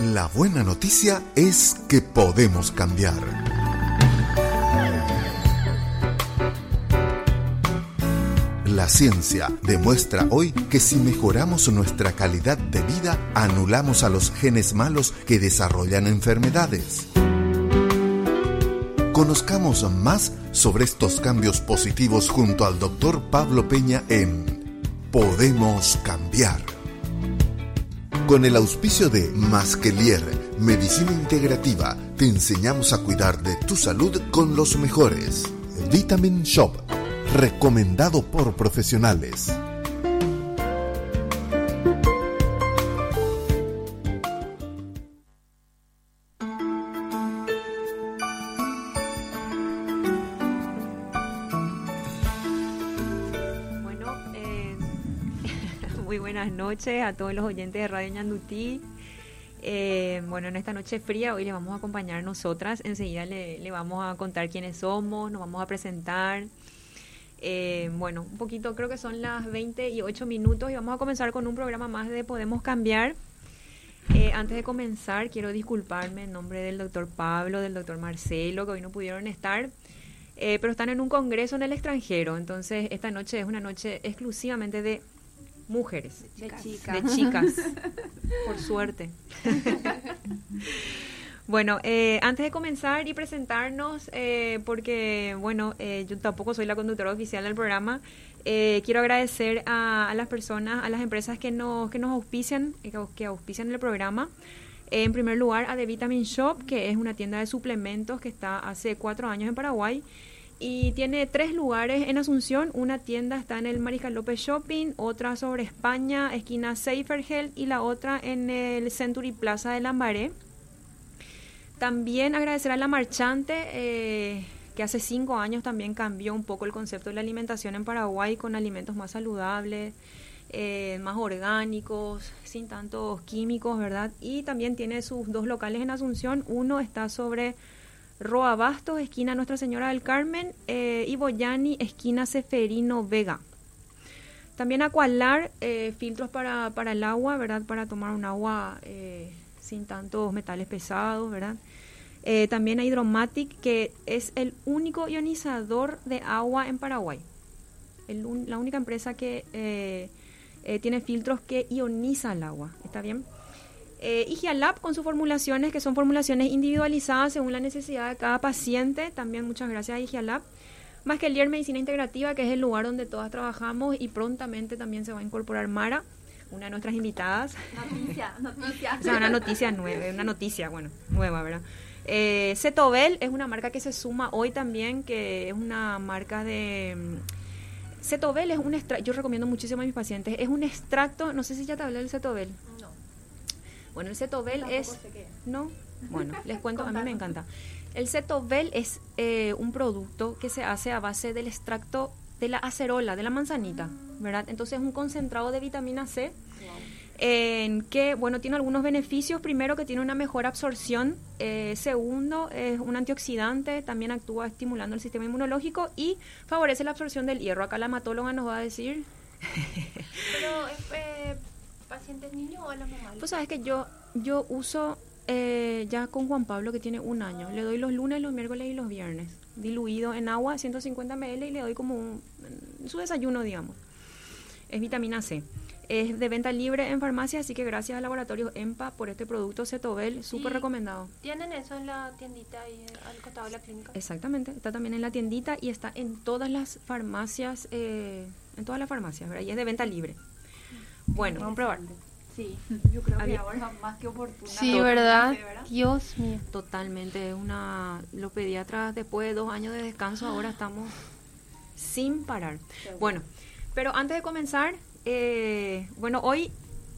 La buena noticia es que podemos cambiar. La ciencia demuestra hoy que si mejoramos nuestra calidad de vida, anulamos a los genes malos que desarrollan enfermedades. Conozcamos más sobre estos cambios positivos junto al doctor Pablo Peña en Podemos Cambiar. Con el auspicio de Masquelier, Medicina Integrativa, te enseñamos a cuidar de tu salud con los mejores. Vitamin Shop, recomendado por profesionales. Noches a todos los oyentes de Radio Ñandutí. Eh, bueno, en esta noche fría hoy le vamos a acompañar nosotras. Enseguida le, vamos a contar quiénes somos, nos vamos a presentar. Eh, bueno, un poquito, creo que son las 20 y 8 minutos y vamos a comenzar con un programa más de Podemos Cambiar. Eh, antes de comenzar, quiero disculparme en nombre del doctor Pablo, del doctor Marcelo, que hoy no pudieron estar, pero están en un congreso en el extranjero. Entonces, esta noche es una noche exclusivamente de mujeres. De chicas. De chicas. por suerte. bueno, eh, antes de comenzar y presentarnos, eh, porque, bueno, eh, yo tampoco soy la conductora oficial del programa, quiero agradecer a, las personas, a las empresas que nos, que nos auspician, que auspician el programa. En primer lugar, a The Vitamin Shop, que es una tienda de suplementos que está hace cuatro años en Paraguay y tiene tres lugares en Asunción. Una tienda está en el Mariscal López Shopping, otra sobre España, esquina Health, y la otra en el Century Plaza de Lambaré. También agradecer a la marchante, eh, que hace cinco años también cambió un poco el concepto de la alimentación en Paraguay con alimentos más saludables, eh, más orgánicos, sin tantos químicos, ¿verdad? Y también tiene sus dos locales en Asunción. Uno está sobre Roa Bastos, esquina Nuestra Señora del Carmen, eh, y Boyani, esquina Seferino Vega. También Aqualar, eh, filtros para, para, el agua, ¿verdad? Para tomar un agua eh, sin tantos metales pesados, ¿verdad? También Hydromatic, que es el único ionizador de agua en Paraguay. la única empresa que tiene filtros que ioniza el agua, ¿está bien? Eh, Lab con sus formulaciones, que son formulaciones individualizadas según la necesidad de cada paciente. También muchas gracias a Igialab. Más que el IER Medicina Integrativa, que es el lugar donde todas trabajamos y prontamente también se va a incorporar Mara, una de nuestras invitadas. Noticia, noticia. o sea, una noticia nueva, una noticia, bueno, nueva, ¿verdad? Eh, Cetobel es una marca que se suma hoy también, que es una marca de... Mm, Cetobel es un extracto, yo recomiendo muchísimo a mis pacientes, es un extracto, no sé si ya te hablé del Cetobel. Bueno, el cetobel es... ¿No? Bueno, les cuento, a mí me encanta. El cetobel es eh, un producto que se hace a base del extracto de la acerola, de la manzanita, ¿verdad? Entonces es un concentrado de vitamina C en que, bueno, tiene algunos beneficios. Primero, que tiene una mejor absorción. Eh, segundo, es un antioxidante, también actúa estimulando el sistema inmunológico y favorece la absorción del hierro. Acá la hematóloga nos va a decir... Pero, eh, pacientes niños o a la mamá? Pues sabes que yo, yo uso eh, ya con Juan Pablo, que tiene un año. Le doy los lunes, los miércoles y los viernes, diluido en agua, 150 ml, y le doy como un, su desayuno, digamos. Es vitamina C. Es de venta libre en farmacia, así que gracias al laboratorio EMPA por este producto Cetobel, súper recomendado. ¿Tienen eso en la tiendita ahí al costado de la clínica? Exactamente, está también en la tiendita y está en todas las farmacias, eh, en todas las farmacias, ¿verdad? Y es de venta libre. Bueno, vamos a probar. Sí, yo creo que ahora más que oportuna. Sí, ¿verdad? Dios mío. Totalmente, una los pediatras después de dos años de descanso ahora estamos sin parar. Bueno, pero antes de comenzar, eh, bueno, hoy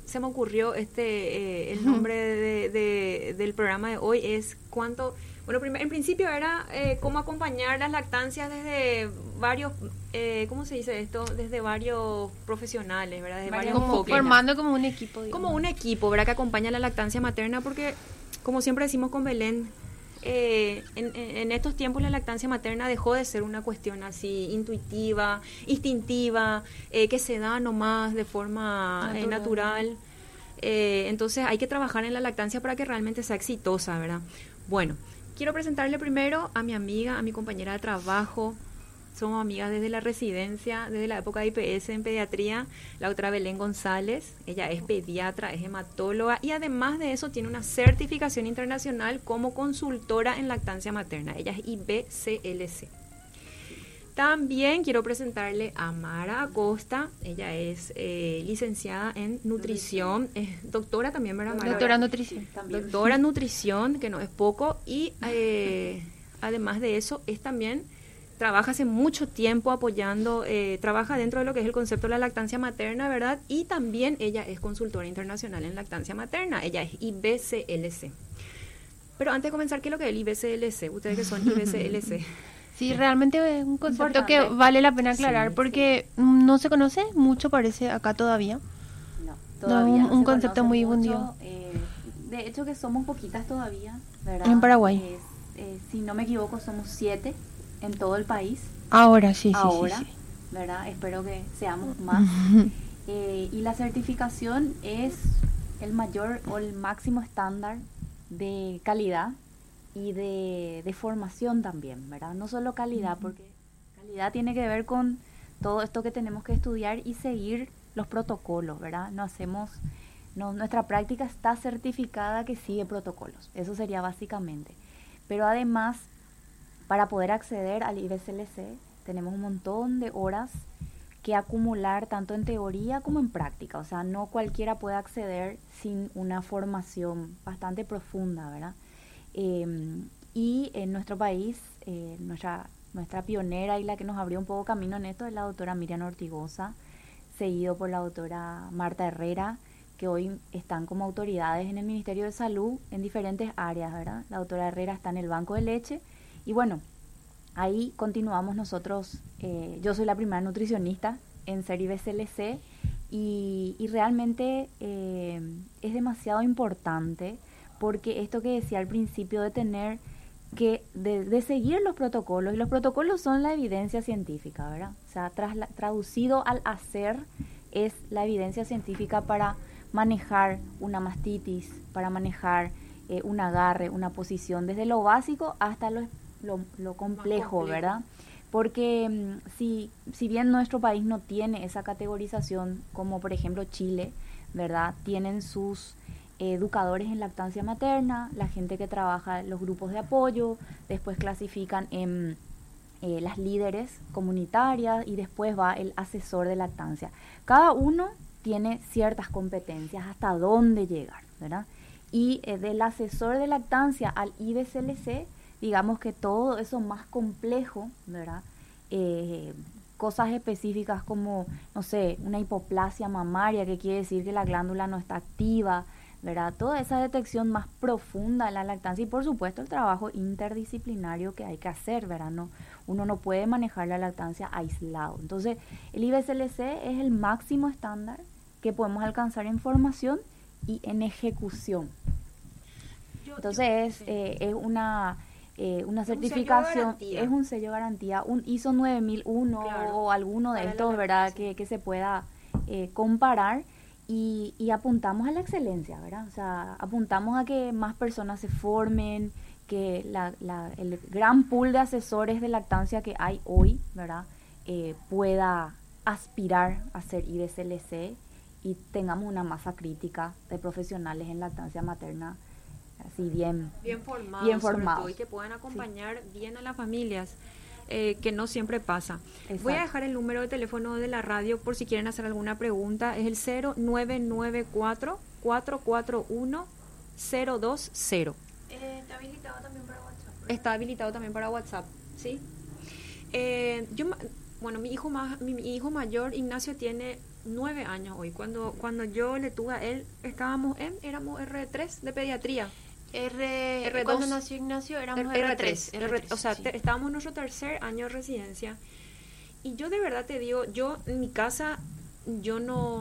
se me ocurrió este, eh, el nombre de, del programa de hoy es cuánto bueno, en principio era eh, cómo acompañar las lactancias desde varios, eh, ¿cómo se dice esto? Desde varios profesionales, ¿verdad? Desde varios como, formando como un equipo. Como un equipo, ¿verdad? Que acompaña la lactancia materna porque, como siempre decimos con Belén, eh, en, estos tiempos la lactancia materna dejó de ser una cuestión así intuitiva, instintiva, que se da nomás de forma natural Eh, entonces hay que trabajar en la lactancia para que realmente sea exitosa, ¿verdad? Bueno, quiero presentarle primero a mi amiga, a mi compañera de trabajo, somos amigas desde la residencia, desde la época de IPS en pediatría, la doctora Belén González. Ella es pediatra, es hematóloga y además de eso tiene una certificación internacional como consultora en lactancia materna. Ella es IBCLC. También quiero presentarle a Mara Acosta. Ella es eh, licenciada en nutrición, es doctora también, ¿verdad, Mara? Doctora en nutrición. Doctora en nutrición, que no es poco. Y eh, además de eso, es también trabaja hace mucho tiempo apoyando, eh, trabaja dentro de lo que es el concepto de la lactancia materna, ¿verdad? Y también ella es consultora internacional en lactancia materna, ella es IBCLC. Pero antes de comenzar, ¿qué es lo que es el IBCLC? Ustedes que son IBCLC. Sí, realmente es un concepto que vale la pena aclarar porque no se conoce mucho, parece, acá todavía. No, todavía. No, un, un concepto muy mucho, eh, de hecho, que somos poquitas todavía, ¿verdad? En Paraguay. Eh, si no me equivoco, somos siete en todo el país. Ahora sí, sí. Ahora, sí, sí. ¿verdad? Espero que seamos más. eh, y la certificación es el mayor o el máximo estándar de calidad y de, de formación también, ¿verdad? No solo calidad, porque calidad tiene que ver con todo esto que tenemos que estudiar y seguir los protocolos, ¿verdad? No hacemos, no, nuestra práctica está certificada que sigue protocolos, eso sería básicamente. Pero además para poder acceder al IBCLC tenemos un montón de horas que acumular tanto en teoría como en práctica. O sea, no cualquiera puede acceder sin una formación bastante profunda, ¿verdad? Eh, y en nuestro país, eh, nuestra, pionera y la que nos abrió un poco camino en esto es la doctora Miriam Ortigosa, seguido por la doctora Marta Herrera, que hoy están como autoridades en el Ministerio de Salud en diferentes áreas, ¿verdad? La doctora Herrera está en el banco de leche y bueno, ahí continuamos nosotros, eh, yo soy la primera nutricionista en ser IBCLC y, y realmente eh, es demasiado importante porque esto que decía al principio de tener que de, de, seguir los protocolos, y los protocolos son la evidencia científica, ¿verdad? O sea, tras la, traducido al hacer es la evidencia científica para manejar una mastitis, para manejar eh, un agarre, una posición, desde lo básico hasta lo lo, lo complejo, complejo, ¿verdad? Porque mm, si, si bien nuestro país no tiene esa categorización, como por ejemplo Chile, ¿verdad? Tienen sus educadores en lactancia materna, la gente que trabaja los grupos de apoyo, después clasifican en eh, las líderes comunitarias y después va el asesor de lactancia. Cada uno tiene ciertas competencias, hasta dónde llegar, ¿verdad? Y eh, del asesor de lactancia al IBCLC, digamos que todo eso más complejo, ¿verdad? Eh, cosas específicas como, no sé, una hipoplasia mamaria, que quiere decir que la glándula no está activa, ¿verdad? Toda esa detección más profunda de la lactancia y por supuesto el trabajo interdisciplinario que hay que hacer, ¿verdad? No, uno no puede manejar la lactancia aislado. Entonces, el IBCLC es el máximo estándar que podemos alcanzar en formación y en ejecución. Entonces, eh, es una eh, una certificación, es un sello de garantía, un ISO 9001 claro, o alguno de estos, ¿verdad? Que, que, se pueda eh, comparar y, y, apuntamos a la excelencia, ¿verdad? O sea, apuntamos a que más personas se formen, que la, la, el gran pool de asesores de lactancia que hay hoy, ¿verdad? Eh, pueda aspirar a ser IBCLC y tengamos una masa crítica de profesionales en lactancia materna así bien, bien formados, bien formados. Todo, y que puedan acompañar sí. bien a las familias. Eh, que no siempre pasa. Exacto. Voy a dejar el número de teléfono de la radio por si quieren hacer alguna pregunta. Es el 0994 441 020. Eh, está habilitado también para WhatsApp. ¿verdad? Está habilitado también para WhatsApp, ¿sí? Eh, yo, bueno, mi hijo, más, mi, mi hijo mayor, Ignacio, tiene nueve años hoy. Cuando, cuando yo le tuve a él, estábamos en, éramos R3 de pediatría. R, R2, cuando nació Ignacio éramos R3, R3, R3, R3 o sea, sí. te, estábamos en nuestro tercer año de residencia y yo de verdad te digo, yo en mi casa yo no,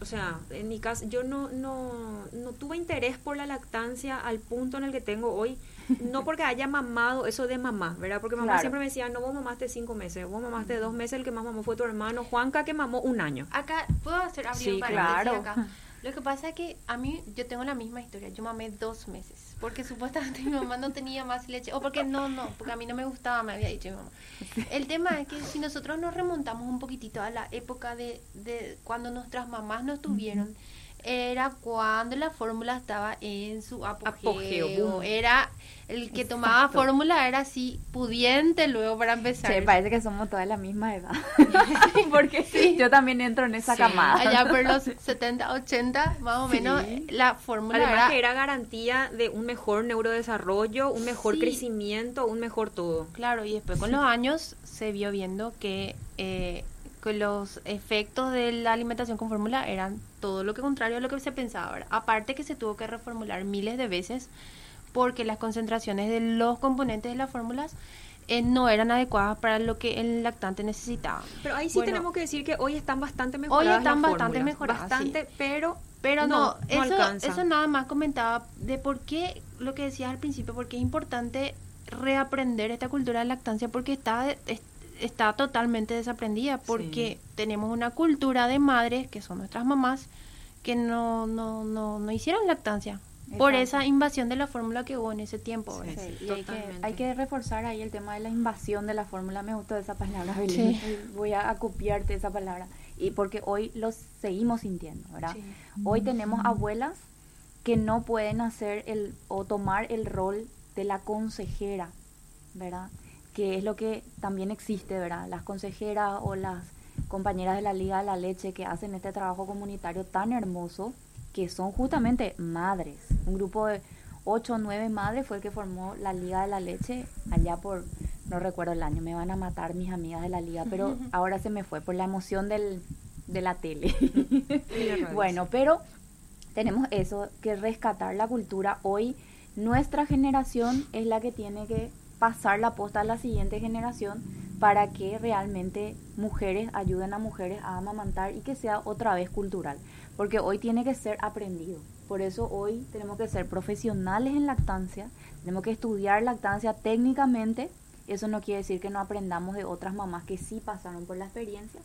o sea, en mi casa yo no, no, no tuve interés por la lactancia al punto en el que tengo hoy, no porque haya mamado eso de mamá, ¿verdad? Porque mamá claro. siempre me decía, no, vos mamaste cinco meses, vos mamaste dos meses, el que más mamó fue tu hermano, Juanca, que mamó un año. Acá, ¿puedo hacer abrir sí, claro. acá? Lo que pasa es que a mí, yo tengo la misma historia. Yo mamé dos meses. Porque supuestamente mi mamá no tenía más leche. O porque no, no. Porque a mí no me gustaba, me había dicho mi mamá. El tema es que si nosotros nos remontamos un poquitito a la época de, de cuando nuestras mamás nos tuvieron, era cuando la fórmula estaba en su apogeo. Apogeo, Era el que tomaba fórmula, era así, pudiente luego para empezar. Che, parece que somos todas la misma edad. Porque Sí. yo también entro en esa Sí. camada. Allá por los 70, 80, más o Sí. menos, la fórmula Además era... que era garantía de un mejor neurodesarrollo, un mejor Sí. crecimiento, un mejor todo. Claro, y después con los años se vio viendo que, eh, que los efectos de la alimentación con fórmula eran todo lo que contrario a lo que se pensaba. ¿verdad? Aparte que se tuvo que reformular miles de veces porque las concentraciones de los componentes de las fórmulas eh, no eran adecuadas para lo que el lactante necesitaba. Pero ahí sí Bueno, tenemos que decir que hoy están bastante mejoradas. están las bastante fórmulas. mejoradas, Bastante, pero, Pero no, eso, alcanza. eso nada más comentaba de por qué, lo que decías al principio, porque es importante reaprender esta cultura de lactancia porque está, es- está totalmente desaprendida, porque tenemos una cultura de madres, que son nuestras mamás, que no, no, no, no hicieron lactancia. Por esa invasión de la fórmula que hubo en ese tiempo. Sí. ¿verdad? Sí, y hay que, hay que reforzar ahí el tema de la invasión de la fórmula. Me gustó esa palabra, Belén. Voy a acopiarte esa palabra. Y porque hoy los seguimos sintiendo, ¿verdad? Sí. Hoy tenemos abuelas que no pueden hacer el o tomar el rol de la consejera, ¿verdad? Que es lo que también existe, ¿verdad? Las consejeras o las compañeras de la Liga de la Leche que hacen este trabajo comunitario tan hermoso, que son justamente madres. Un grupo de ocho o nueve madres fue el que formó la Liga de la Leche allá por, no recuerdo el año, me van a matar mis amigas de la Liga, pero ahora se me fue por la emoción del, de la tele. bueno, pero tenemos eso, que rescatar la cultura. Hoy nuestra generación es la que tiene que pasar la posta a la siguiente generación para que realmente mujeres ayuden a mujeres a amamantar y que sea otra vez cultural. Porque hoy tiene que ser aprendido. Por eso hoy tenemos que ser profesionales en lactancia, tenemos que estudiar lactancia técnicamente. Eso no quiere decir que no aprendamos de otras mamás que sí pasaron por la experiencia.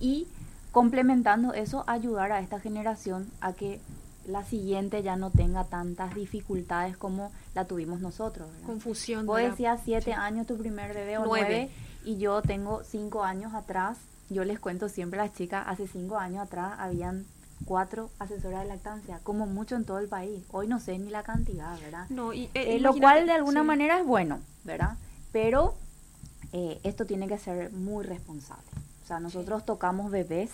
Y complementando eso, ayudar a esta generación a que la siguiente ya no tenga tantas dificultades como la tuvimos nosotros. ¿verdad? Confusión. Vos decías siete años tu primer bebé o Nueve. nueve. y yo tengo cinco años atrás. Yo les cuento siempre a las chicas, hace cinco años atrás habían cuatro asesoras de lactancia, como mucho en todo el país. Hoy no sé ni la cantidad, ¿verdad? No, y, eh, Eh, lo cual de alguna sí. manera es bueno, ¿verdad? Pero eh, esto tiene que ser muy responsable. O sea, nosotros tocamos bebés,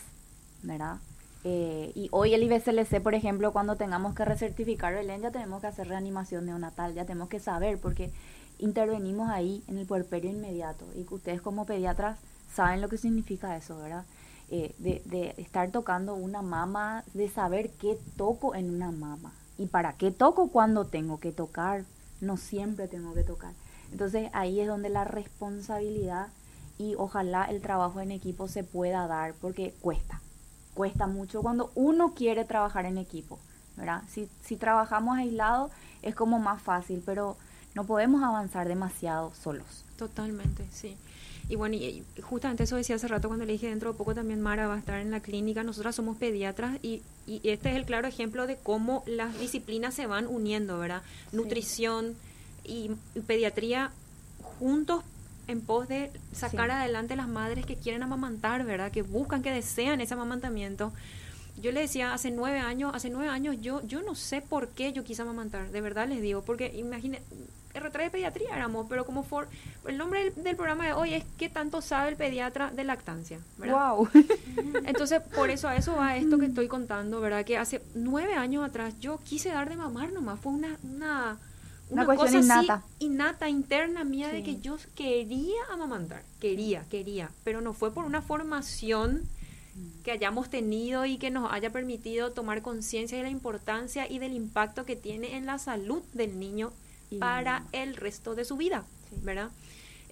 ¿verdad? Eh, y hoy el IBCLC, por ejemplo, cuando tengamos que recertificar Belén, ya tenemos que hacer reanimación neonatal, ya tenemos que saber, porque intervenimos ahí en el puerperio inmediato. Y que ustedes como pediatras saben lo que significa eso, ¿verdad? Eh, de, de estar tocando una mama, de saber qué toco en una mama. Y para qué toco cuando tengo que tocar, no siempre tengo que tocar. Entonces ahí es donde la responsabilidad y ojalá el trabajo en equipo se pueda dar, porque cuesta, cuesta mucho cuando uno quiere trabajar en equipo, ¿verdad? Si, si trabajamos aislados es como más fácil, pero no podemos avanzar demasiado solos. Totalmente, sí. Y bueno, y, justamente eso decía hace rato cuando le dije dentro de poco también Mara va a estar en la clínica. Nosotras somos pediatras y, y este es el claro ejemplo de cómo las disciplinas se van uniendo, ¿verdad? Nutrición y, y pediatría juntos en pos de sacar Sí. adelante las madres que quieren amamantar, ¿verdad? Que buscan, que desean ese amamantamiento. Yo le decía hace nueve años, hace nueve años yo, yo no sé por qué yo quise amamantar, de verdad les digo, porque imagine, R3 de pediatría éramos, pero como for, el nombre del, del programa de hoy es ¿qué tanto sabe el pediatra de lactancia? ¿verdad? ¡Wow! Entonces, por eso a eso va esto que estoy contando, ¿verdad? Que hace nueve años atrás yo quise dar de mamar nomás, fue una, una, Una cuestión cosa así innata. innata, interna mía de que yo quería amamantar, quería, quería, pero no fue por una formación que hayamos tenido y que nos haya permitido tomar conciencia de la importancia y del impacto que tiene en la salud del niño Y- para el resto de su vida, Sí. ¿verdad?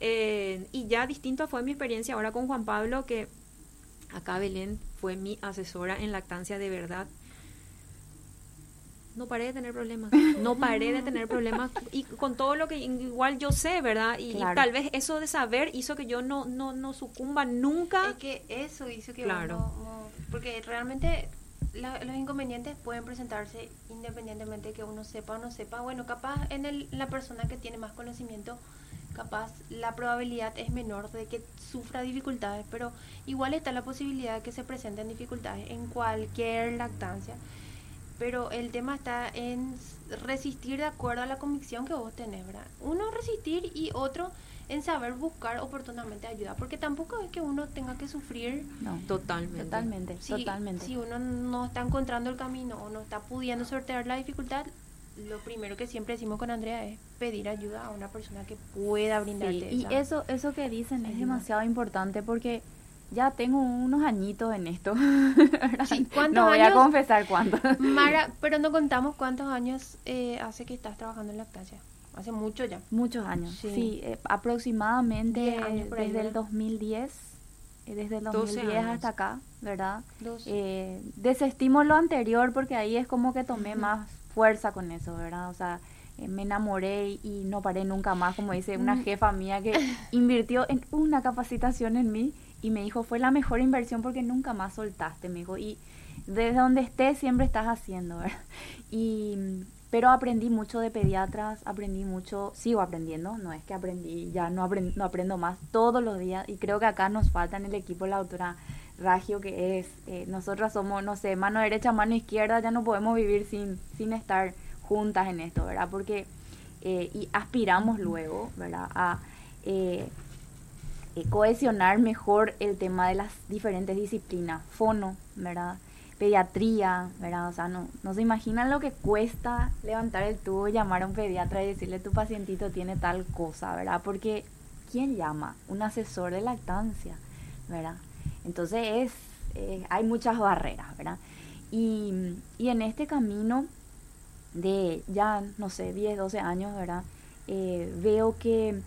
Eh, y ya distinto fue mi experiencia ahora con Juan Pablo, que acá Belén fue mi asesora en lactancia de verdad. No paré de tener problemas, no paré de tener problemas y con todo lo que igual yo sé, ¿verdad? Y, y tal vez eso de saber hizo que yo no, no, no sucumba nunca. Es que eso hizo que Claro. uno- uno- porque realmente los inconvenientes pueden presentarse independientemente de que uno sepa o no sepa. Bueno, capaz en el, la persona que tiene más conocimiento, capaz la probabilidad es menor de que sufra dificultades, pero igual está la posibilidad de que se presenten dificultades en cualquier lactancia. Pero el tema está en resistir de acuerdo a la convicción que vos tenés, ¿verdad? Uno resistir y otro en saber buscar oportunamente ayuda, porque tampoco es que uno tenga que sufrir. No, totalmente. Totalmente, si, totalmente. Si uno no está encontrando el camino o no está pudiendo sortear la dificultad, lo primero que siempre decimos con Andrea es pedir ayuda a una persona que pueda brindarte. y eso, eso que dicen es demasiado importante porque ya tengo unos añitos en esto. no voy a confesar cuántos. Mara, pero no contamos cuántos años eh, hace que estás trabajando en lactancia. Hace mucho ya. Muchos años, sí. Eh, aproximadamente desde el 2010, eh, desde el 2010 hasta acá, ¿verdad? Eh, desestimo lo anterior porque ahí es como que tomé más fuerza con eso, ¿verdad? O sea, me enamoré y no paré nunca más, como dice una jefa mía que invirtió en una capacitación en mí y me dijo, fue la mejor inversión porque nunca más soltaste, me dijo, y desde donde estés siempre estás haciendo, ¿verdad? Y pero aprendí mucho de pediatras, aprendí mucho, sigo aprendiendo, no es que aprendí, ya no, no aprendo más todos los días y creo que acá nos falta en el equipo la doctora Ragio, que es, eh, nosotras somos, no sé, mano derecha, mano izquierda, ya no podemos vivir sin, sin estar juntas en esto, ¿verdad? Porque, eh, y aspiramos luego, ¿verdad? A eh, cohesionar mejor el tema de las diferentes disciplinas, fono, ¿verdad? pediatría, ¿verdad? O sea, no, no se imaginan lo que cuesta levantar el tubo, llamar a un pediatra y decirle tu pacientito tiene tal cosa, ¿verdad? Porque ¿quién llama? Un asesor de lactancia, ¿verdad? Entonces es, eh, hay muchas barreras, ¿verdad? Y, y, en este camino de ya, no sé, 10, 12 años, ¿verdad? Eh, veo que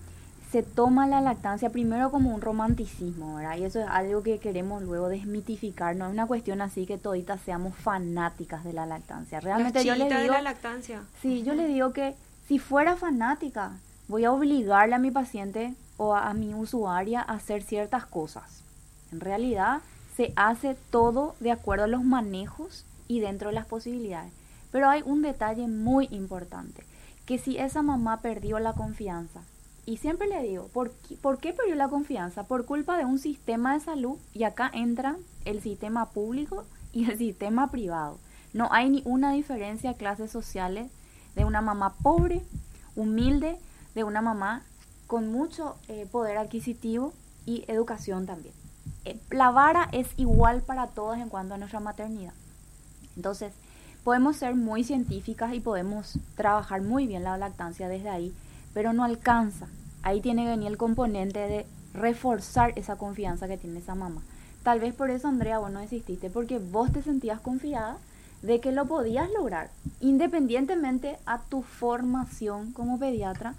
se toma la lactancia primero como un romanticismo, ¿verdad? Y eso es algo que queremos luego desmitificar, no es una cuestión así que toditas seamos fanáticas de la lactancia. Realmente yo le digo... de la lactancia. Sí, yo le digo que si fuera fanática, voy a obligarle a mi paciente o a, a mi usuaria a hacer ciertas cosas. En realidad, se hace todo de acuerdo a los manejos y dentro de las posibilidades. Pero hay un detalle muy importante, que si esa mamá perdió la confianza, y siempre le digo, ¿por qué, ¿por qué perdió la confianza? Por culpa de un sistema de salud y acá entra el sistema público y el sistema privado. No hay ni una diferencia de clases sociales de una mamá pobre, humilde, de una mamá con mucho eh, poder adquisitivo y educación también. Eh, la vara es igual para todas en cuanto a nuestra maternidad. Entonces, podemos ser muy científicas y podemos trabajar muy bien la lactancia desde ahí, pero no alcanza. Ahí tiene que venir el componente de reforzar esa confianza que tiene esa mamá. Tal vez por eso, Andrea, vos no desististe, porque vos te sentías confiada de que lo podías lograr. Independientemente a tu formación como pediatra,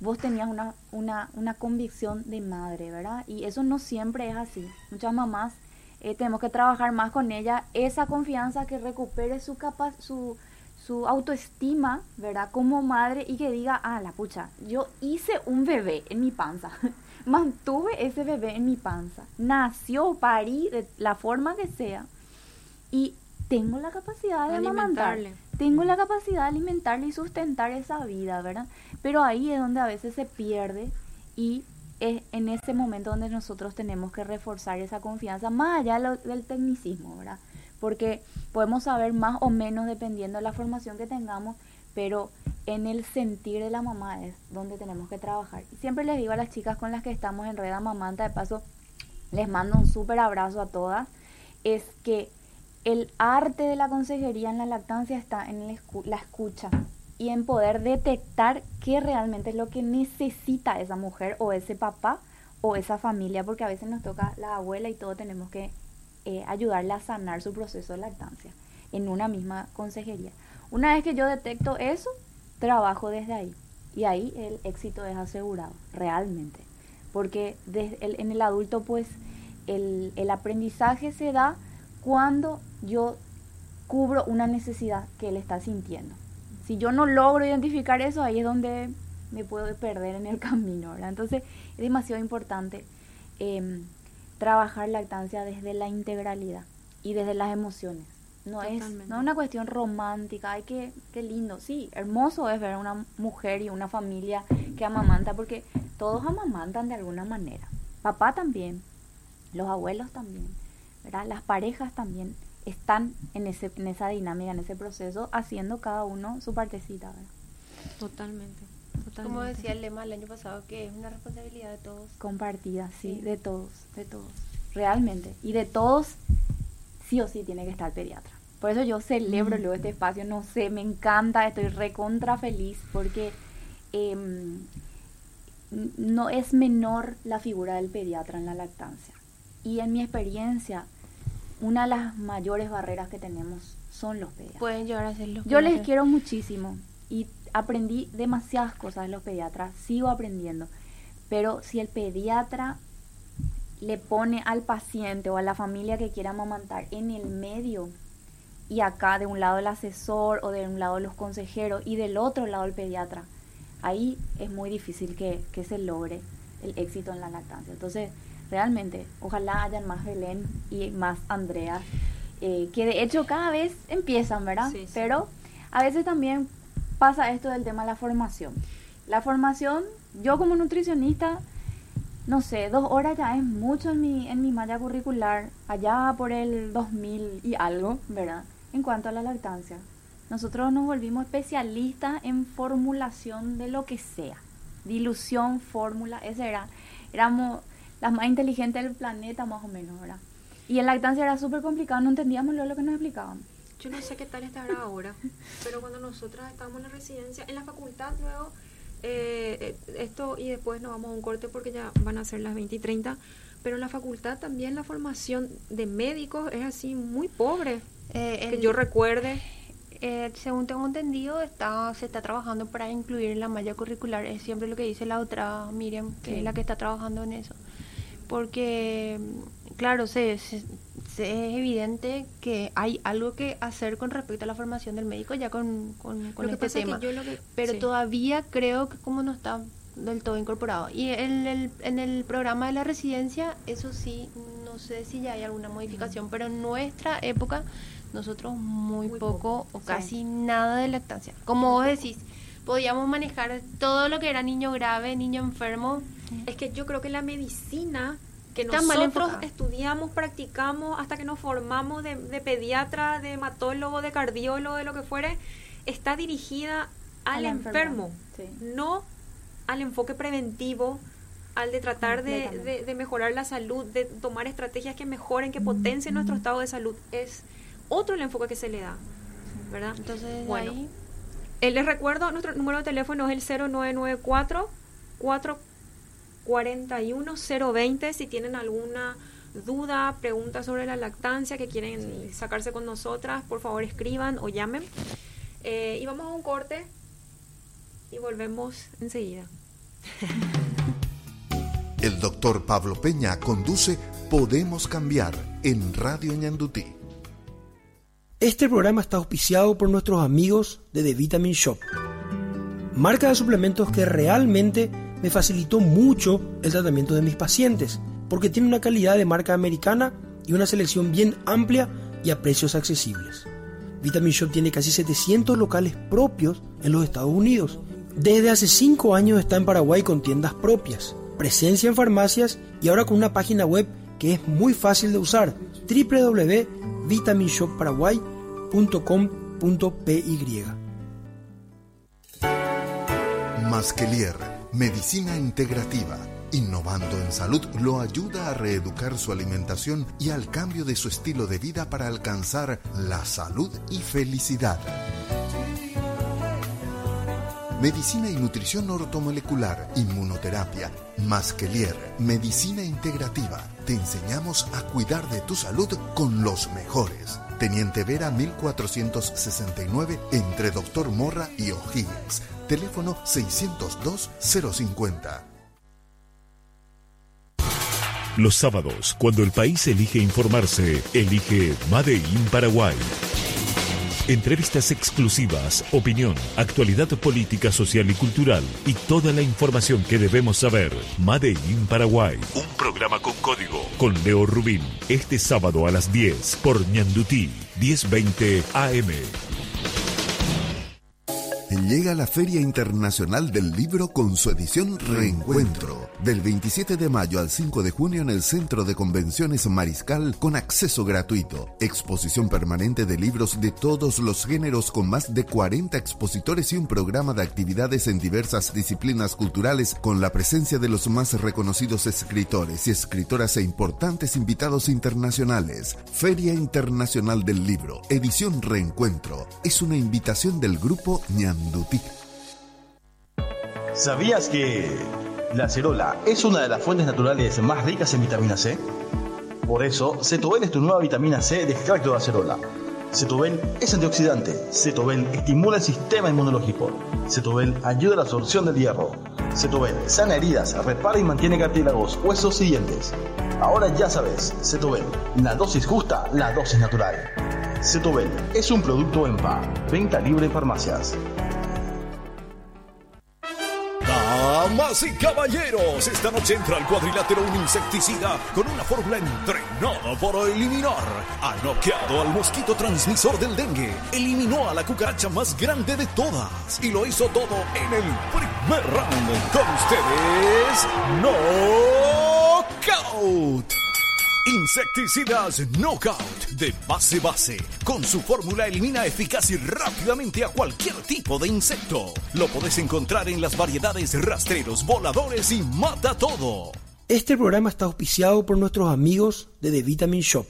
vos tenías una, una, una convicción de madre, ¿verdad? Y eso no siempre es así. Muchas mamás eh, tenemos que trabajar más con ella, esa confianza que recupere su, capa su, su autoestima, ¿verdad? Como madre y que diga, ah, la pucha, yo hice un bebé en mi panza, mantuve ese bebé en mi panza, nació, parí, de la forma que sea, y tengo la capacidad de amamantarle, tengo la capacidad de alimentarle y sustentar esa vida, ¿verdad? Pero ahí es donde a veces se pierde y es en ese momento donde nosotros tenemos que reforzar esa confianza, más allá del tecnicismo, ¿verdad? Porque podemos saber más o menos dependiendo de la formación que tengamos, pero en el sentir de la mamá es donde tenemos que trabajar. Y siempre les digo a las chicas con las que estamos en Red Mamanta, de paso, les mando un súper abrazo a todas, es que el arte de la consejería en la lactancia está en la escucha y en poder detectar qué realmente es lo que necesita esa mujer o ese papá o esa familia, porque a veces nos toca la abuela y todo tenemos que eh, ayudarle a sanar su proceso de lactancia en una misma consejería. Una vez que yo detecto eso, trabajo desde ahí y ahí el éxito es asegurado, realmente. Porque en el adulto pues el, el aprendizaje se da cuando yo cubro una necesidad que él está sintiendo. Si yo no logro identificar eso, ahí es donde me puedo perder en el camino. Entonces es demasiado importante em, trabajar lactancia desde la integralidad y desde las emociones. No es, no es una cuestión romántica, ay, qué, qué lindo. Sí, hermoso es ver a una mujer y una familia que amamanta, porque todos amamantan de alguna manera. Papá también, los abuelos también, ¿verdad? Las parejas también están en, ese, en esa dinámica, en ese proceso, haciendo cada uno su partecita, ¿verdad? Totalmente. Como decía el lema el año pasado, que es una responsabilidad de todos. Compartida, sí, de todos, de todos, realmente. Y de todos, sí o sí tiene que estar pediatra. Por eso yo celebro luego este espacio, no sé, me encanta, estoy recontra feliz porque em, no es menor la figura del pediatra en la lactancia. Y en mi experiencia, una de las mayores barreras que tenemos son los pediatras. Pueden llegar a ser los Yo les quiero muchísimo y aprendí demasiadas cosas de los pediatras, sigo aprendiendo, pero si el pediatra le pone al paciente o a la familia que quiera amamantar en el medio y acá de un lado el asesor o de un lado los consejeros y del otro lado el pediatra, ahí es muy difícil que, se logre el éxito en la lactancia. Entonces, realmente, ojalá hayan más Belén y más Andrea, eh, que de hecho cada vez empiezan, ¿verdad? Pero a veces también pasa esto del tema de la formación. La formación, yo como nutricionista, no sé, dos horas ya es mucho en mi, en mi malla curricular, allá por el 2000 y algo, ¿verdad? En cuanto a la lactancia. Nosotros nos volvimos especialistas en formulación de lo que sea. Dilución, fórmula, ese era. Éramos las más inteligentes del planeta, más o menos, ¿verdad? Y en lactancia era súper complicado, no entendíamos lo que nos explicaban. Yo no sé qué tal estará ahora, pero cuando nosotras estábamos en la residencia, en la facultad luego, eh, eh, esto y después nos vamos a un corte porque ya van a ser las 20 y 30, pero en la facultad también la formación de médicos es así muy pobre, eh, que yo recuerde. según tengo entendido, está, se está trabajando para incluir en la malla curricular, es siempre lo que dice la otra Miriam, que es la que está trabajando en eso. Porque, claro, se, se es evidente que hay algo que hacer con respecto a la formación del médico ya con, con, este tema. Pero todavía creo que como no está del todo incorporado. Y en el, en el programa de la residencia, eso sí, no sé si ya hay alguna modificación, pero en nuestra época nosotros muy, poco, o casi nada de lactancia. Como vos decís, podíamos manejar todo lo que era niño grave, niño enfermo. Es que yo creo que la medicina que nosotros estudiamos, practicamos, hasta que nos formamos de, pediatra, de hematólogo, de cardiólogo, de lo que fuere, está dirigida al enfermo, no al enfoque preventivo, al de tratar de, mejorar la salud, de tomar estrategias que mejoren, que potencien nuestro estado de salud. Es otro el enfoque que se le da, ¿verdad? Entonces, bueno, ahí... Eh, les recuerdo, nuestro número de teléfono es el 0994 4 41020 si tienen alguna duda, pregunta sobre la lactancia que quieren sacarse con nosotras, por favor escriban o llamen. Eh, y vamos a un corte y volvemos enseguida. El doctor Pablo Peña conduce Podemos Cambiar en Radio Ñandutí. Este programa está auspiciado por nuestros amigos de The Vitamin Shop, marca de suplementos que realmente me facilitó mucho el tratamiento de mis pacientes, porque tiene una calidad de marca americana y una selección bien amplia y a precios accesibles. Vitamin Shop tiene casi 700 locales propios en los Estados Unidos. Desde hace 5 años está en Paraguay con tiendas propias, presencia en farmacias y ahora con una página web que es muy fácil de usar, www.vitaminshopparaguay.com.py. Medicina Integrativa, innovando en salud, lo ayuda a reeducar su alimentación y al cambio de su estilo de vida para alcanzar la salud y felicidad. Medicina y nutrición ortomolecular, inmunoterapia, Masquelier, medicina integrativa. Te enseñamos a cuidar de tu salud con los mejores. Teniente Vera 1469 entre Doctor Morra y O'Higgins teléfono 602-050. Los sábados, cuando el país elige informarse, elige Made in Paraguay. Entrevistas exclusivas, opinión, actualidad política, social y cultural y toda la información que debemos saber. Made in Paraguay. Un programa con código con Leo Rubín. Este sábado a las 10 por Ñandutí, 1020 AM. Llega la Feria Internacional del Libro con su edición Reencuentro, del 27 de mayo al 5 de junio en el Centro de Convenciones Mariscal con acceso gratuito. Exposición permanente de libros de todos los géneros con más de 40 expositores y un programa de actividades en diversas disciplinas culturales con la presencia de los más reconocidos escritores y escritoras e importantes invitados internacionales. Feria Internacional del Libro, edición Reencuentro, es una invitación del grupo ¿Sabías que la acerola es una de las fuentes naturales más ricas en vitamina C? Por eso, Cetobel es tu nueva vitamina C de extracto de acerola. Cetobel es antioxidante. Cetobel estimula el sistema inmunológico. Cetobel ayuda a la absorción del hierro. Cetobel sana heridas, repara y mantiene cartílagos, huesos y dientes. Ahora ya sabes, Cetobel, la dosis justa, la dosis natural. Cetobel es un producto EMPA, venta libre en farmacias. Damas y caballeros, esta noche entra al cuadrilátero un insecticida con una fórmula entrenada para eliminar. Ha noqueado al mosquito transmisor del dengue, eliminó a la cucaracha más grande de todas y lo hizo todo en el primer round. Con ustedes, Knockout. Insecticidas Knockout de base base. Con su fórmula elimina eficaz y rápidamente a cualquier tipo de insecto. Lo podés encontrar en las variedades rastreros, voladores y mata todo. Este programa está auspiciado por nuestros amigos de The Vitamin Shop.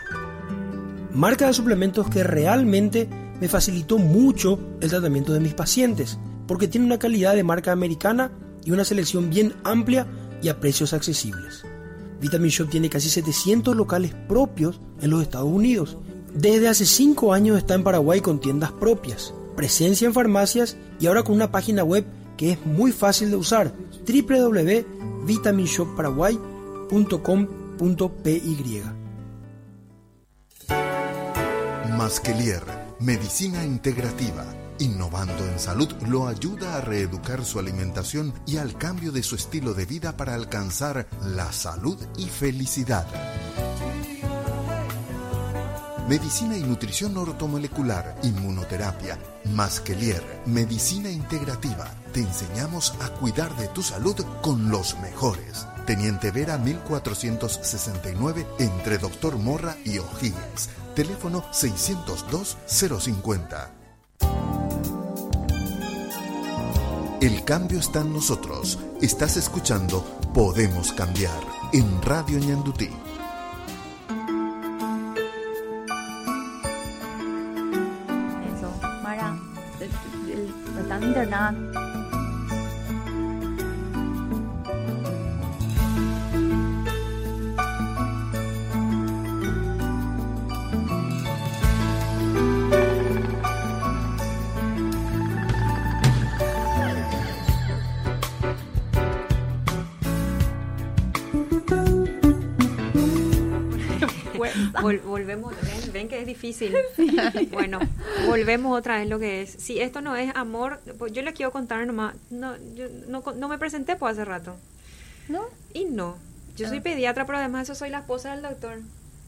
Marca de suplementos que realmente me facilitó mucho el tratamiento de mis pacientes, porque tiene una calidad de marca americana y una selección bien amplia y a precios accesibles. Vitamin Shop tiene casi 700 locales propios en los Estados Unidos. Desde hace 5 años está en Paraguay con tiendas propias, presencia en farmacias y ahora con una página web que es muy fácil de usar, www.vitaminshop.paraguay.com.py. Masquelier, medicina integrativa Innovando en salud lo ayuda a reeducar su alimentación y al cambio de su estilo de vida para alcanzar la salud y felicidad. Medicina y nutrición ortomolecular, inmunoterapia, Masquelier, medicina integrativa. Te enseñamos a cuidar de tu salud con los mejores. Teniente Vera 1469 entre Doctor Morra y O'Higgins. Teléfono 602 050. El cambio está en nosotros. Estás escuchando Podemos Cambiar en Radio Ñandutí. Eso, Mara. Que es difícil. Bueno, volvemos otra vez lo que es. Si esto no es amor, pues yo les quiero contar nomás. No, yo no, no me presenté pues hace rato. ¿No? Y no. Yo soy pediatra, pero además eso soy la esposa del doctor.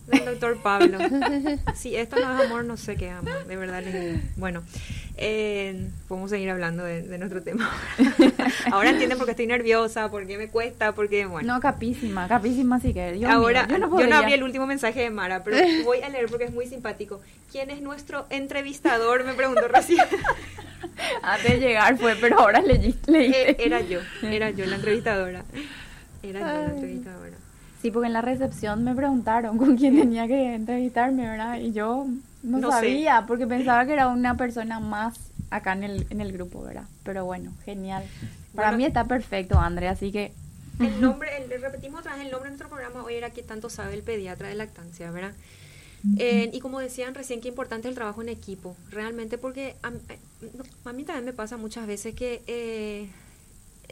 Del doctor Pablo. Si esto no es amor, no sé qué es amor. De verdad les. Bueno, eh, podemos seguir hablando de, de nuestro tema. Ahora entienden por qué estoy nerviosa, por qué me cuesta, porque bueno. No, capísima, capísima sí que. Dios Ahora, mío, yo no, yo no abrí el último mensaje de Mara, pero voy a leer porque es muy simpático. ¿Quién es nuestro entrevistador? Me preguntó recién. Antes de llegar fue, pero ahora leí, leí. Eh, era yo, era yo la entrevistadora. Era yo la entrevistadora. Sí, porque en la recepción me preguntaron con quién tenía que entrevistarme, ¿verdad? Y yo no, No sé. sabía, porque pensaba que era una persona más acá en el, en el grupo, ¿verdad? Pero bueno, genial. Para Bueno. mí está perfecto, André, así que... El nombre, el- repetimos otra vez, el nombre de nuestro programa hoy era ¿Qué tanto sabe el pediatra de lactancia, verdad? Eh, y como decían recién, qué importante el trabajo en equipo, realmente, porque a, a mí también me pasa muchas veces que eh,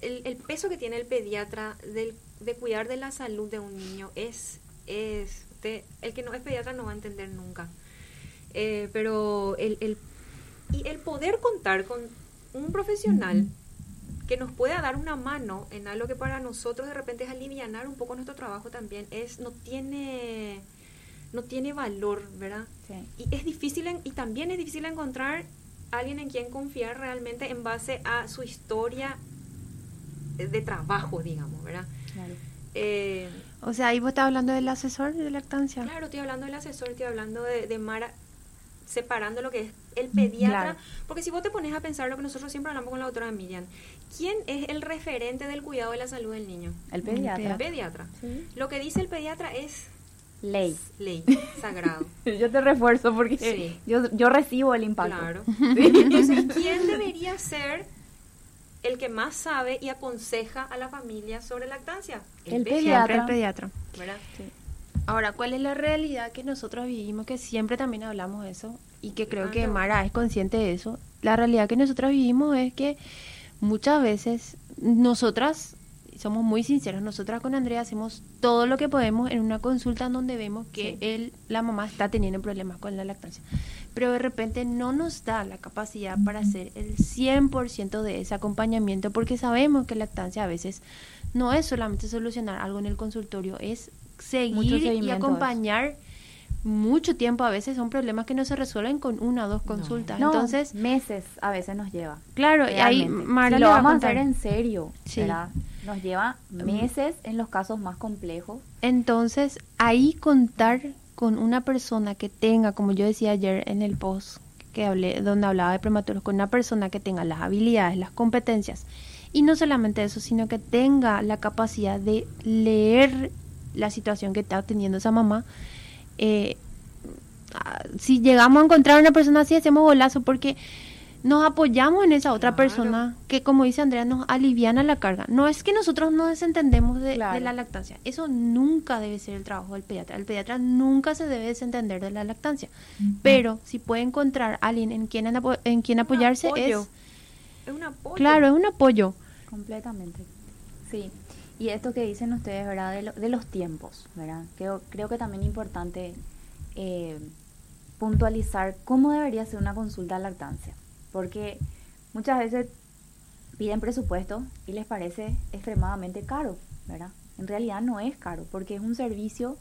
el, el peso que tiene el pediatra del, de cuidar de la salud de un niño es, es de- el que no es pediatra no va a entender nunca. Eh, pero el, el Y el poder contar con un profesional que nos pueda dar una mano en algo que para nosotros de repente es aliviar un poco nuestro trabajo también, es no tiene no tiene valor, ¿verdad? Y es difícil y también es difícil encontrar alguien en quien confiar realmente en base a su historia de trabajo, digamos, ¿verdad? Claro. Eh, o sea, ahí vos estás hablando del asesor de lactancia. Claro, estoy hablando del asesor, estoy hablando de, Mara, separando lo que es el pediatra. Porque si vos te pones a pensar lo que nosotros siempre hablamos con la doctora Miriam, ¿quién es el referente del cuidado de la salud del niño? El pediatra. El pediatra. Lo que dice el pediatra es Ley. Ley, sagrado. yo te refuerzo porque yo, yo recibo el impacto. Claro. Entonces, ¿quién debería ser el que más sabe y aconseja a la familia sobre lactancia? El, pediatra. El pediatra. ¿Verdad? Sí. Ahora, ¿cuál es la realidad que nosotros vivimos? Que siempre también hablamos de eso y que creo que Mara es consciente de eso. La realidad que nosotros vivimos es que muchas veces nosotras somos muy sinceros, nosotras con Andrea hacemos todo lo que podemos en una consulta en donde vemos que él, la mamá está teniendo problemas con la lactancia. Pero de repente no nos da la capacidad para hacer el 100% de ese acompañamiento porque sabemos que la lactancia a veces no es solamente solucionar algo en el consultorio, es seguir y acompañar mucho tiempo. A veces son problemas que no se resuelven con una o dos consultas. Entonces, meses a veces nos lleva. Claro, y ahí Mara lo vamos a hacer en serio, ¿verdad? Nos lleva meses en los casos más complejos. Entonces, ahí contar con una persona que tenga, como yo decía ayer en el post que hablé, donde hablaba de prematuros, con una persona que tenga las habilidades, las competencias, y no solamente eso, sino que tenga la capacidad de leer la situación que está teniendo esa mamá. Eh, ah, si llegamos a encontrar una persona así, hacemos golazo porque nos apoyamos en esa otra persona que, como dice Andrea, nos aliviana la carga. No es que nosotros no desentendemos de, la lactancia. Eso nunca debe ser el trabajo del pediatra. El pediatra nunca se debe desentender de la lactancia. Pero si puede encontrar a alguien en quien, en quien apoyarse es... Es un apoyo. Claro, es un apoyo. Completamente. Sí. Y esto que dicen ustedes, ¿verdad? De, de los tiempos, ¿verdad? Creo, creo que también es importante eh, puntualizar cómo debería ser una consulta de lactancia porque muchas veces piden presupuesto y les parece extremadamente caro, ¿verdad? En realidad no es caro, porque es un servicio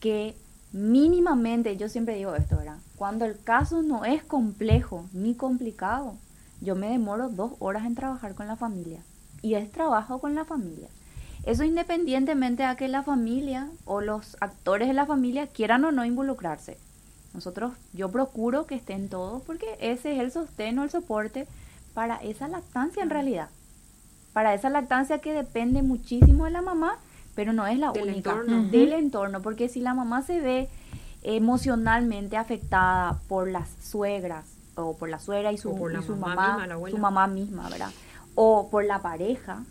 que mínimamente, yo siempre digo esto, ¿verdad? Cuando el caso no es complejo ni complicado, yo me demoro dos horas en trabajar con la familia. Y es trabajo con la familia. Eso independientemente a que la familia o los actores de la familia quieran o no involucrarse. Nosotros, yo procuro que estén todos porque ese es el sostén o el soporte para esa lactancia en realidad. Para esa lactancia que depende muchísimo de la mamá, pero no es la única, del entorno, porque si la mamá se ve emocionalmente afectada por las suegras o por la suegra y su, su mamá, su mamá misma, ¿verdad? O por la pareja,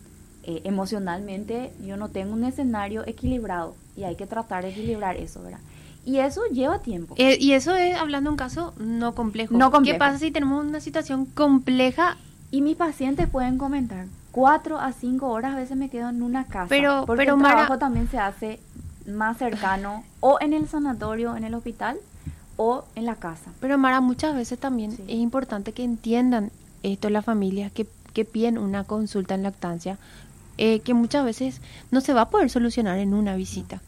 eh, emocionalmente yo no tengo un escenario equilibrado y hay que tratar de equilibrar eso, ¿verdad? Y eso lleva tiempo. Eh, y eso es hablando de un caso no complejo. No ¿Qué pasa si tenemos una situación compleja? Y mis pacientes pueden comentar, cuatro a cinco horas a veces me quedo en una casa. Pero, porque pero el trabajo también se hace más cercano o en el sanatorio, en el hospital o en la casa. Pero Mara, muchas veces también es importante que entiendan esto las familias que, que piden una consulta en lactancia, eh, que muchas veces no se va a poder solucionar en una visita.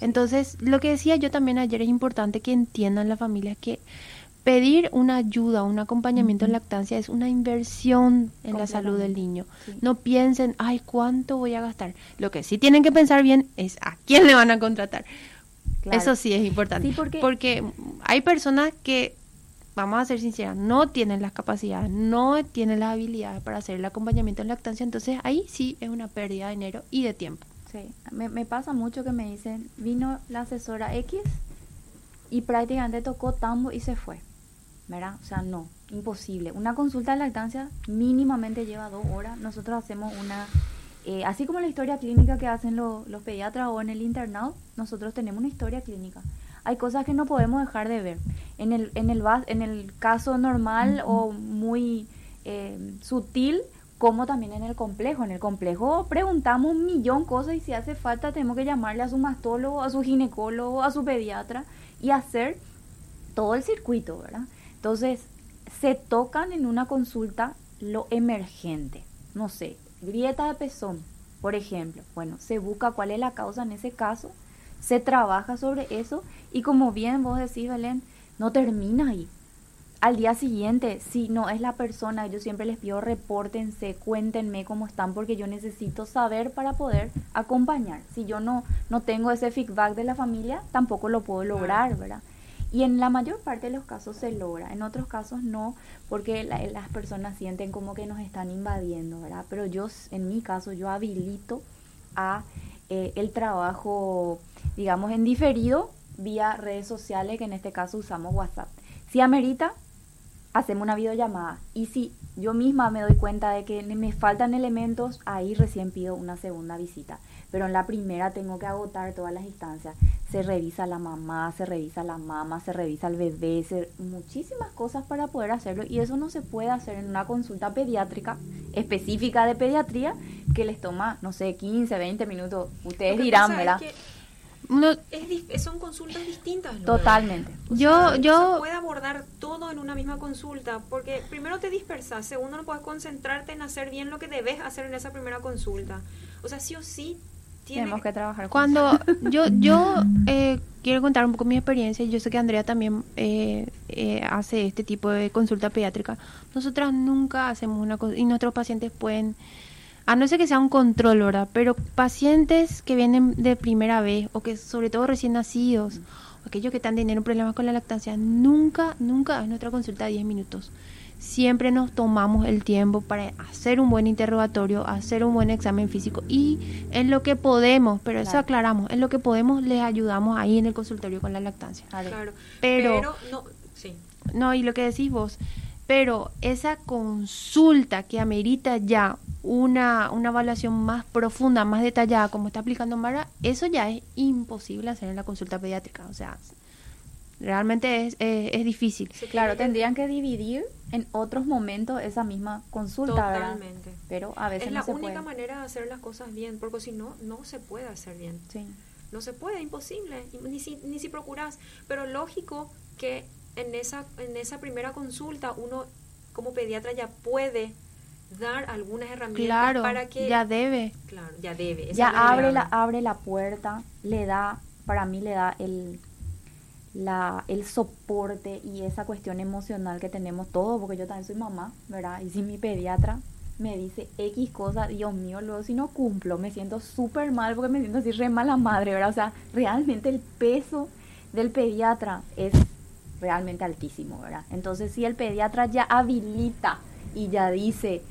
Entonces, lo que decía yo también ayer es importante que entiendan las familias que pedir una ayuda, un acompañamiento en lactancia es una inversión en la salud del niño. No piensen, ay, ¿cuánto voy a gastar? Lo que sí tienen que pensar bien es a quién le van a contratar. Eso sí es importante. porque... porque hay personas que, vamos a ser sinceras, no tienen las capacidades, no tienen las habilidades para hacer el acompañamiento en lactancia. Entonces ahí sí es una pérdida de dinero y de tiempo. Me pasa mucho que me dicen, vino la asesora X y prácticamente tocó tambo y se fue. ¿Verdad? O sea, no, imposible. Una consulta de lactancia mínimamente lleva dos horas. Nosotros hacemos una, eh, así como la historia clínica que hacen los pediatras o en el internado, nosotros tenemos una historia clínica. Hay cosas que no podemos dejar de ver. En el, en el, en el caso normal o muy eh, sutil, como también en el complejo. En el complejo preguntamos un millón cosas y si hace falta tenemos que llamarle a su mastólogo, a su ginecólogo, a su pediatra y hacer todo el circuito, ¿verdad? Entonces, se tocan en una consulta lo emergente, no sé, grieta de pezón, por ejemplo. Bueno, se busca cuál es la causa en ese caso, se trabaja sobre eso y como bien vos decís, Belén, no termina ahí. Al día siguiente, si no es la persona, yo siempre les pido repórtense, cuéntenme cómo están porque yo necesito saber para poder acompañar. Si yo no, no tengo ese feedback de la familia, tampoco lo puedo lograr, ¿verdad? Y en la mayor parte de los casos se logra, en otros casos no, porque las personas sienten como que nos están invadiendo, ¿verdad? Pero yo, en mi caso, yo habilito a eh, el trabajo, digamos, en diferido vía redes sociales, que en este caso usamos WhatsApp. Si amerita, hacemos una videollamada. Y si yo misma me doy cuenta de que me faltan elementos, ahí recién pido una segunda visita. Pero en la primera tengo que agotar todas las instancias. Se revisa la mamá, se revisa la mamá, se revisa el bebé, muchísimas cosas para poder hacerlo. Y eso no se puede hacer en una consulta pediátrica específica de pediatría que les toma, no sé, 15, 20 minutos. Ustedes dirán, ¿verdad? No, es, son consultas distintas. Totalmente. yo, yo se puede abordar todo en una misma consulta, porque primero te dispersas, segundo no puedes concentrarte en hacer bien lo que debes hacer en esa primera consulta. O sea, sí o sí tenemos que trabajar. Cuando yo yo eh, quiero contar un poco mi experiencia, yo sé que Andrea también eh, eh, hace este tipo de consulta pediátrica. Nosotras nunca hacemos una cosa y nuestros pacientes pueden a no ser que sea un control, ¿verdad? Pero pacientes que vienen de primera vez o que sobre todo recién nacidos, o aquellos que están teniendo problemas con la lactancia, nunca, nunca es nuestra consulta de 10 minutos. Siempre nos tomamos el tiempo para hacer un buen interrogatorio, hacer un buen examen físico y en lo que podemos, pero eso aclaramos, en lo que podemos les ayudamos ahí en el consultorio con la lactancia. Claro, pero, pero no, sí. No, y lo que decís vos, pero esa consulta que amerita ya una, una evaluación más profunda, más detallada, como está aplicando Mara, eso ya es imposible hacer en la consulta pediátrica. O sea, realmente es, es, difícil. claro, tendrían que dividir en otros momentos esa misma consulta, Totalmente. Pero a veces es la única manera de hacer las cosas bien, porque si no, no se puede hacer bien. Sí. No se puede, imposible, ni si, ni si procuras. Pero lógico que en esa, en esa primera consulta uno como pediatra ya puede dar algunas herramientas para que ya debe claro ya debe ya abre la abre la puerta le da para mí le da el la el soporte y esa cuestión emocional que tenemos todos porque yo también soy mamá verdad y si mi pediatra me dice X cosa, Dios mío, luego si no cumplo, me siento súper mal porque me siento así re mala madre, ¿verdad? O sea, realmente el peso del pediatra es realmente altísimo, ¿verdad? Entonces, si el pediatra ya habilita y ya dice,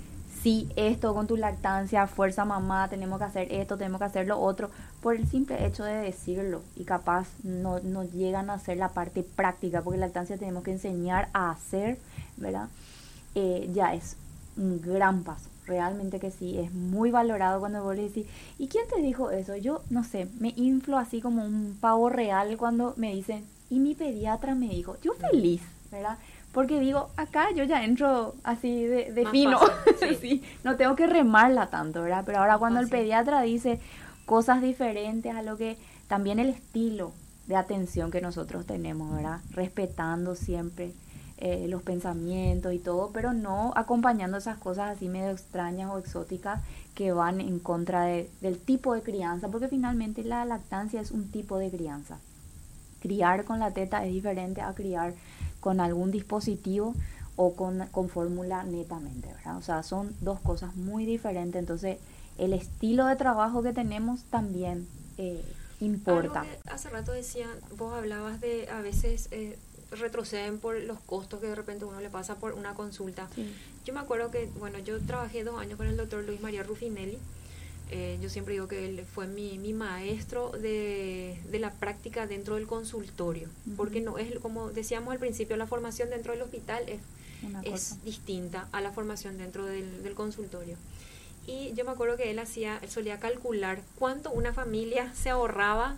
sí, esto con tu lactancia, fuerza mamá, tenemos que hacer esto, tenemos que hacer lo otro, por el simple hecho de decirlo y capaz no, no llegan a hacer la parte práctica, porque lactancia tenemos que enseñar a hacer, ¿verdad? Eh, ya es un gran paso, realmente que sí, es muy valorado cuando vos le decís, ¿y quién te dijo eso? Yo, no sé, me inflo así como un pavo real cuando me dicen, y mi pediatra me dijo, yo feliz, ¿verdad? Porque digo, acá yo ya entro así de, fino, sí. no tengo que remarla tanto, ¿verdad? Pero ahora cuando el pediatra dice cosas diferentes a lo que también el estilo de atención que nosotros tenemos, ¿verdad? Respetando siempre eh, los pensamientos y todo, pero no acompañando esas cosas así medio extrañas o exóticas que van en contra del tipo de crianza, porque finalmente la lactancia es un tipo de crianza. Criar con la teta es diferente a criar con algún dispositivo o con, con fórmula netamente, ¿verdad? O sea, son dos cosas muy diferentes, entonces el estilo de trabajo que tenemos también eh, importa. hace rato decía, vos hablabas de a veces eh, retroceden por los costos que de repente uno le pasa por una consulta. Yo me acuerdo que, bueno, yo trabajé dos años con el doctor Luis María Rufinelli eh, yo siempre digo que él fue mi, mi maestro de, de, la práctica dentro del consultorio, porque no es como decíamos al principio, la formación dentro del hospital es, es distinta a la formación dentro del, del, consultorio. Y yo me acuerdo que él hacía, él solía calcular cuánto una familia se ahorraba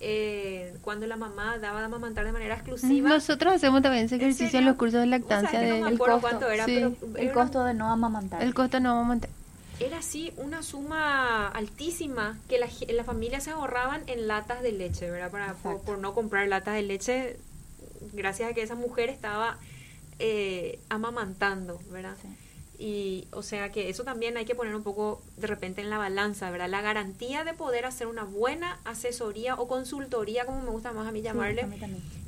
eh, cuando la mamá daba de amamantar de manera exclusiva. Nosotros hacemos también ese ejercicio en los cursos de lactancia. de, el costo, era, el costo de no amamantar. El costo de no amamantar era así una suma altísima que la, la familia se ahorraban en latas de leche, ¿verdad? Para, por, no comprar latas de leche, gracias a que esa mujer estaba eh, amamantando, ¿verdad? Y, o sea que eso también hay que poner un poco de repente en la balanza, ¿verdad? La garantía de poder hacer una buena asesoría o consultoría, como me gusta más a mí llamarle,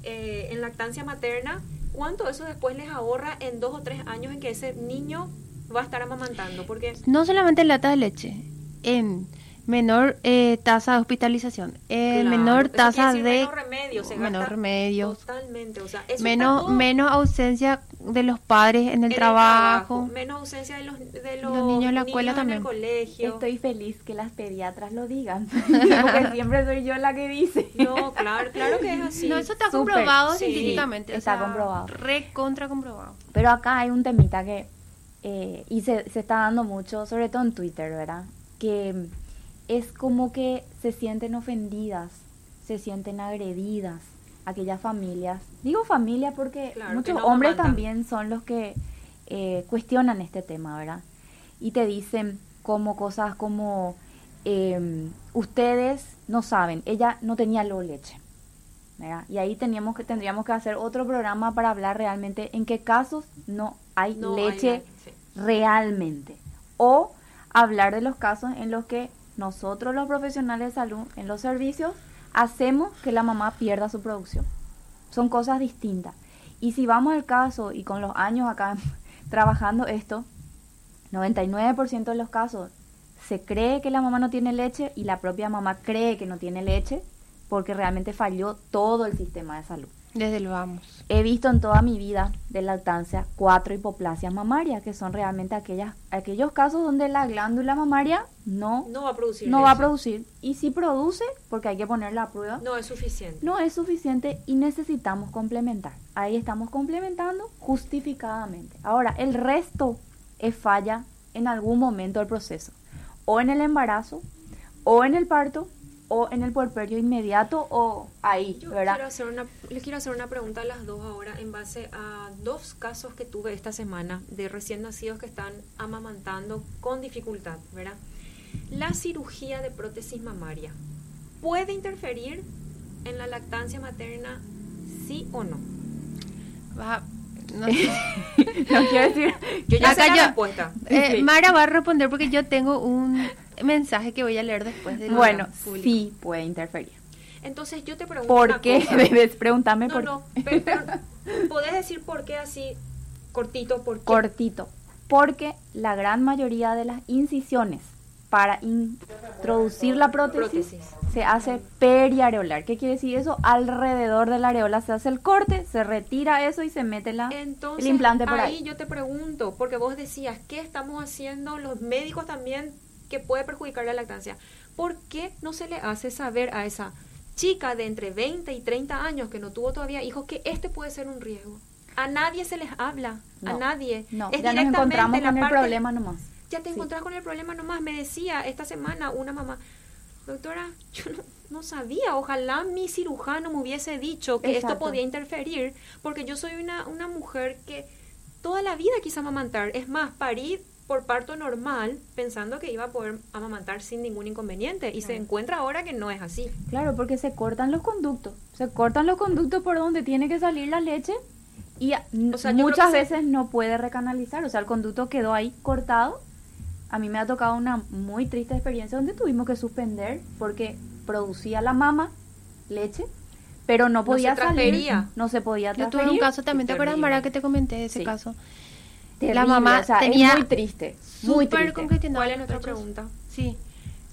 eh, en lactancia materna, ¿cuánto eso después les ahorra en dos o tres años en que ese niño va a estar amamantando? Porque no solamente lata de leche, en menor eh, tasa de hospitalización, eh, menor tasa de menos remedio, se menor remedio, totalmente, o sea, menos menos ausencia de los padres en el, trabajo, menos ausencia de los, de los, niños en la escuela también. En el colegio. Estoy feliz que las pediatras lo digan, porque siempre soy yo la que dice. No, claro, claro que es así. No, eso está comprobado científicamente, está comprobado, re contra comprobado. Pero acá hay un temita que eh, y se, se está dando mucho, sobre todo en Twitter, ¿verdad? Que es como que se sienten ofendidas, se sienten agredidas aquellas familias. Digo familia porque muchos hombres también son los que eh, cuestionan este tema, ¿verdad? Y te dicen como cosas como, em, ustedes no saben, ella no tenía lo leche. ¿Verdad? Y ahí teníamos que, tendríamos que hacer otro programa para hablar realmente en qué casos no hay leche realmente. O hablar de los casos en los que nosotros los profesionales de salud en los servicios hacemos que la mamá pierda su producción. Son cosas distintas. Y si vamos al caso y con los años acá trabajando esto, 99% de los casos se cree que la mamá no tiene leche y la propia mamá cree que no tiene leche porque realmente falló todo el sistema de salud. Desde lo vamos. He visto en toda mi vida de lactancia cuatro hipoplasias mamarias, que son realmente aquellas, aquellos casos donde la glándula mamaria no, no va a producir. No va a producir. Y si produce, porque hay que ponerla a prueba. No es suficiente. No es suficiente y necesitamos complementar. Ahí estamos complementando justificadamente. Ahora, el resto es falla en algún momento del proceso. O en el embarazo, o en el parto, o en el puerperio inmediato o ahí, Yo ¿verdad? Quiero hacer una, les quiero hacer una pregunta a las dos ahora en base a dos casos que tuve esta semana de recién nacidos que están amamantando con dificultad, ¿verdad? La cirugía de prótesis mamaria puede interferir en la lactancia materna, sí o no. Va, no, no quiero decir. Yo ya Acá sé la yo- respuesta. Eh, Sí. Mara va a responder porque yo tengo un mensaje que voy a leer después de Bueno, sí puede interferir. Entonces yo te pregunto ¿Por una qué? cosa. Debes preguntarme No, por no, pero, pero, ¿podés decir por qué así cortito? ¿Por qué? cortito. Porque la gran mayoría de las incisiones para introducir la prótesis, Prótesis. se hace periareolar. ¿Qué quiere decir eso? Alrededor de la areola se hace el corte, se retira eso y se mete la, Entonces, el implante por ahí. yo te pregunto, porque vos decías, ¿qué estamos haciendo los médicos también que puede perjudicar la lactancia? ¿Por qué no se le hace saber a esa chica de entre 20 y 30 años que no tuvo todavía hijos que este puede ser un riesgo? A nadie se les habla, a nadie. No, Es ya nos encontramos con el problema nomás. Ya te Sí. encontrás con el problema nomás. Me decía esta semana una mamá, doctora, yo no, no sabía, ojalá mi cirujano me hubiese dicho que esto podía interferir, porque yo soy una, una mujer que toda la vida quise amamantar. Es más, parí por parto normal pensando que iba a poder amamantar sin ningún inconveniente y se encuentra ahora que no es así. Claro, porque se cortan los conductos. Se cortan los conductos por donde tiene que salir la leche y O sea, muchas se- veces no puede recanalizar. O sea, el conducto quedó ahí cortado. A mí me ha tocado una muy triste experiencia donde tuvimos que suspender porque producía la mama leche, pero no se podía salir. transfería. No se podía Yo transferir. tuve un caso también, ¿te acuerdas. Mara, que te comenté de ese Sí. caso? Terrible, La mamá o sea, tenía es muy triste. Muy Súper triste. congestionado ¿Cuál es nuestra pregunta? Sí.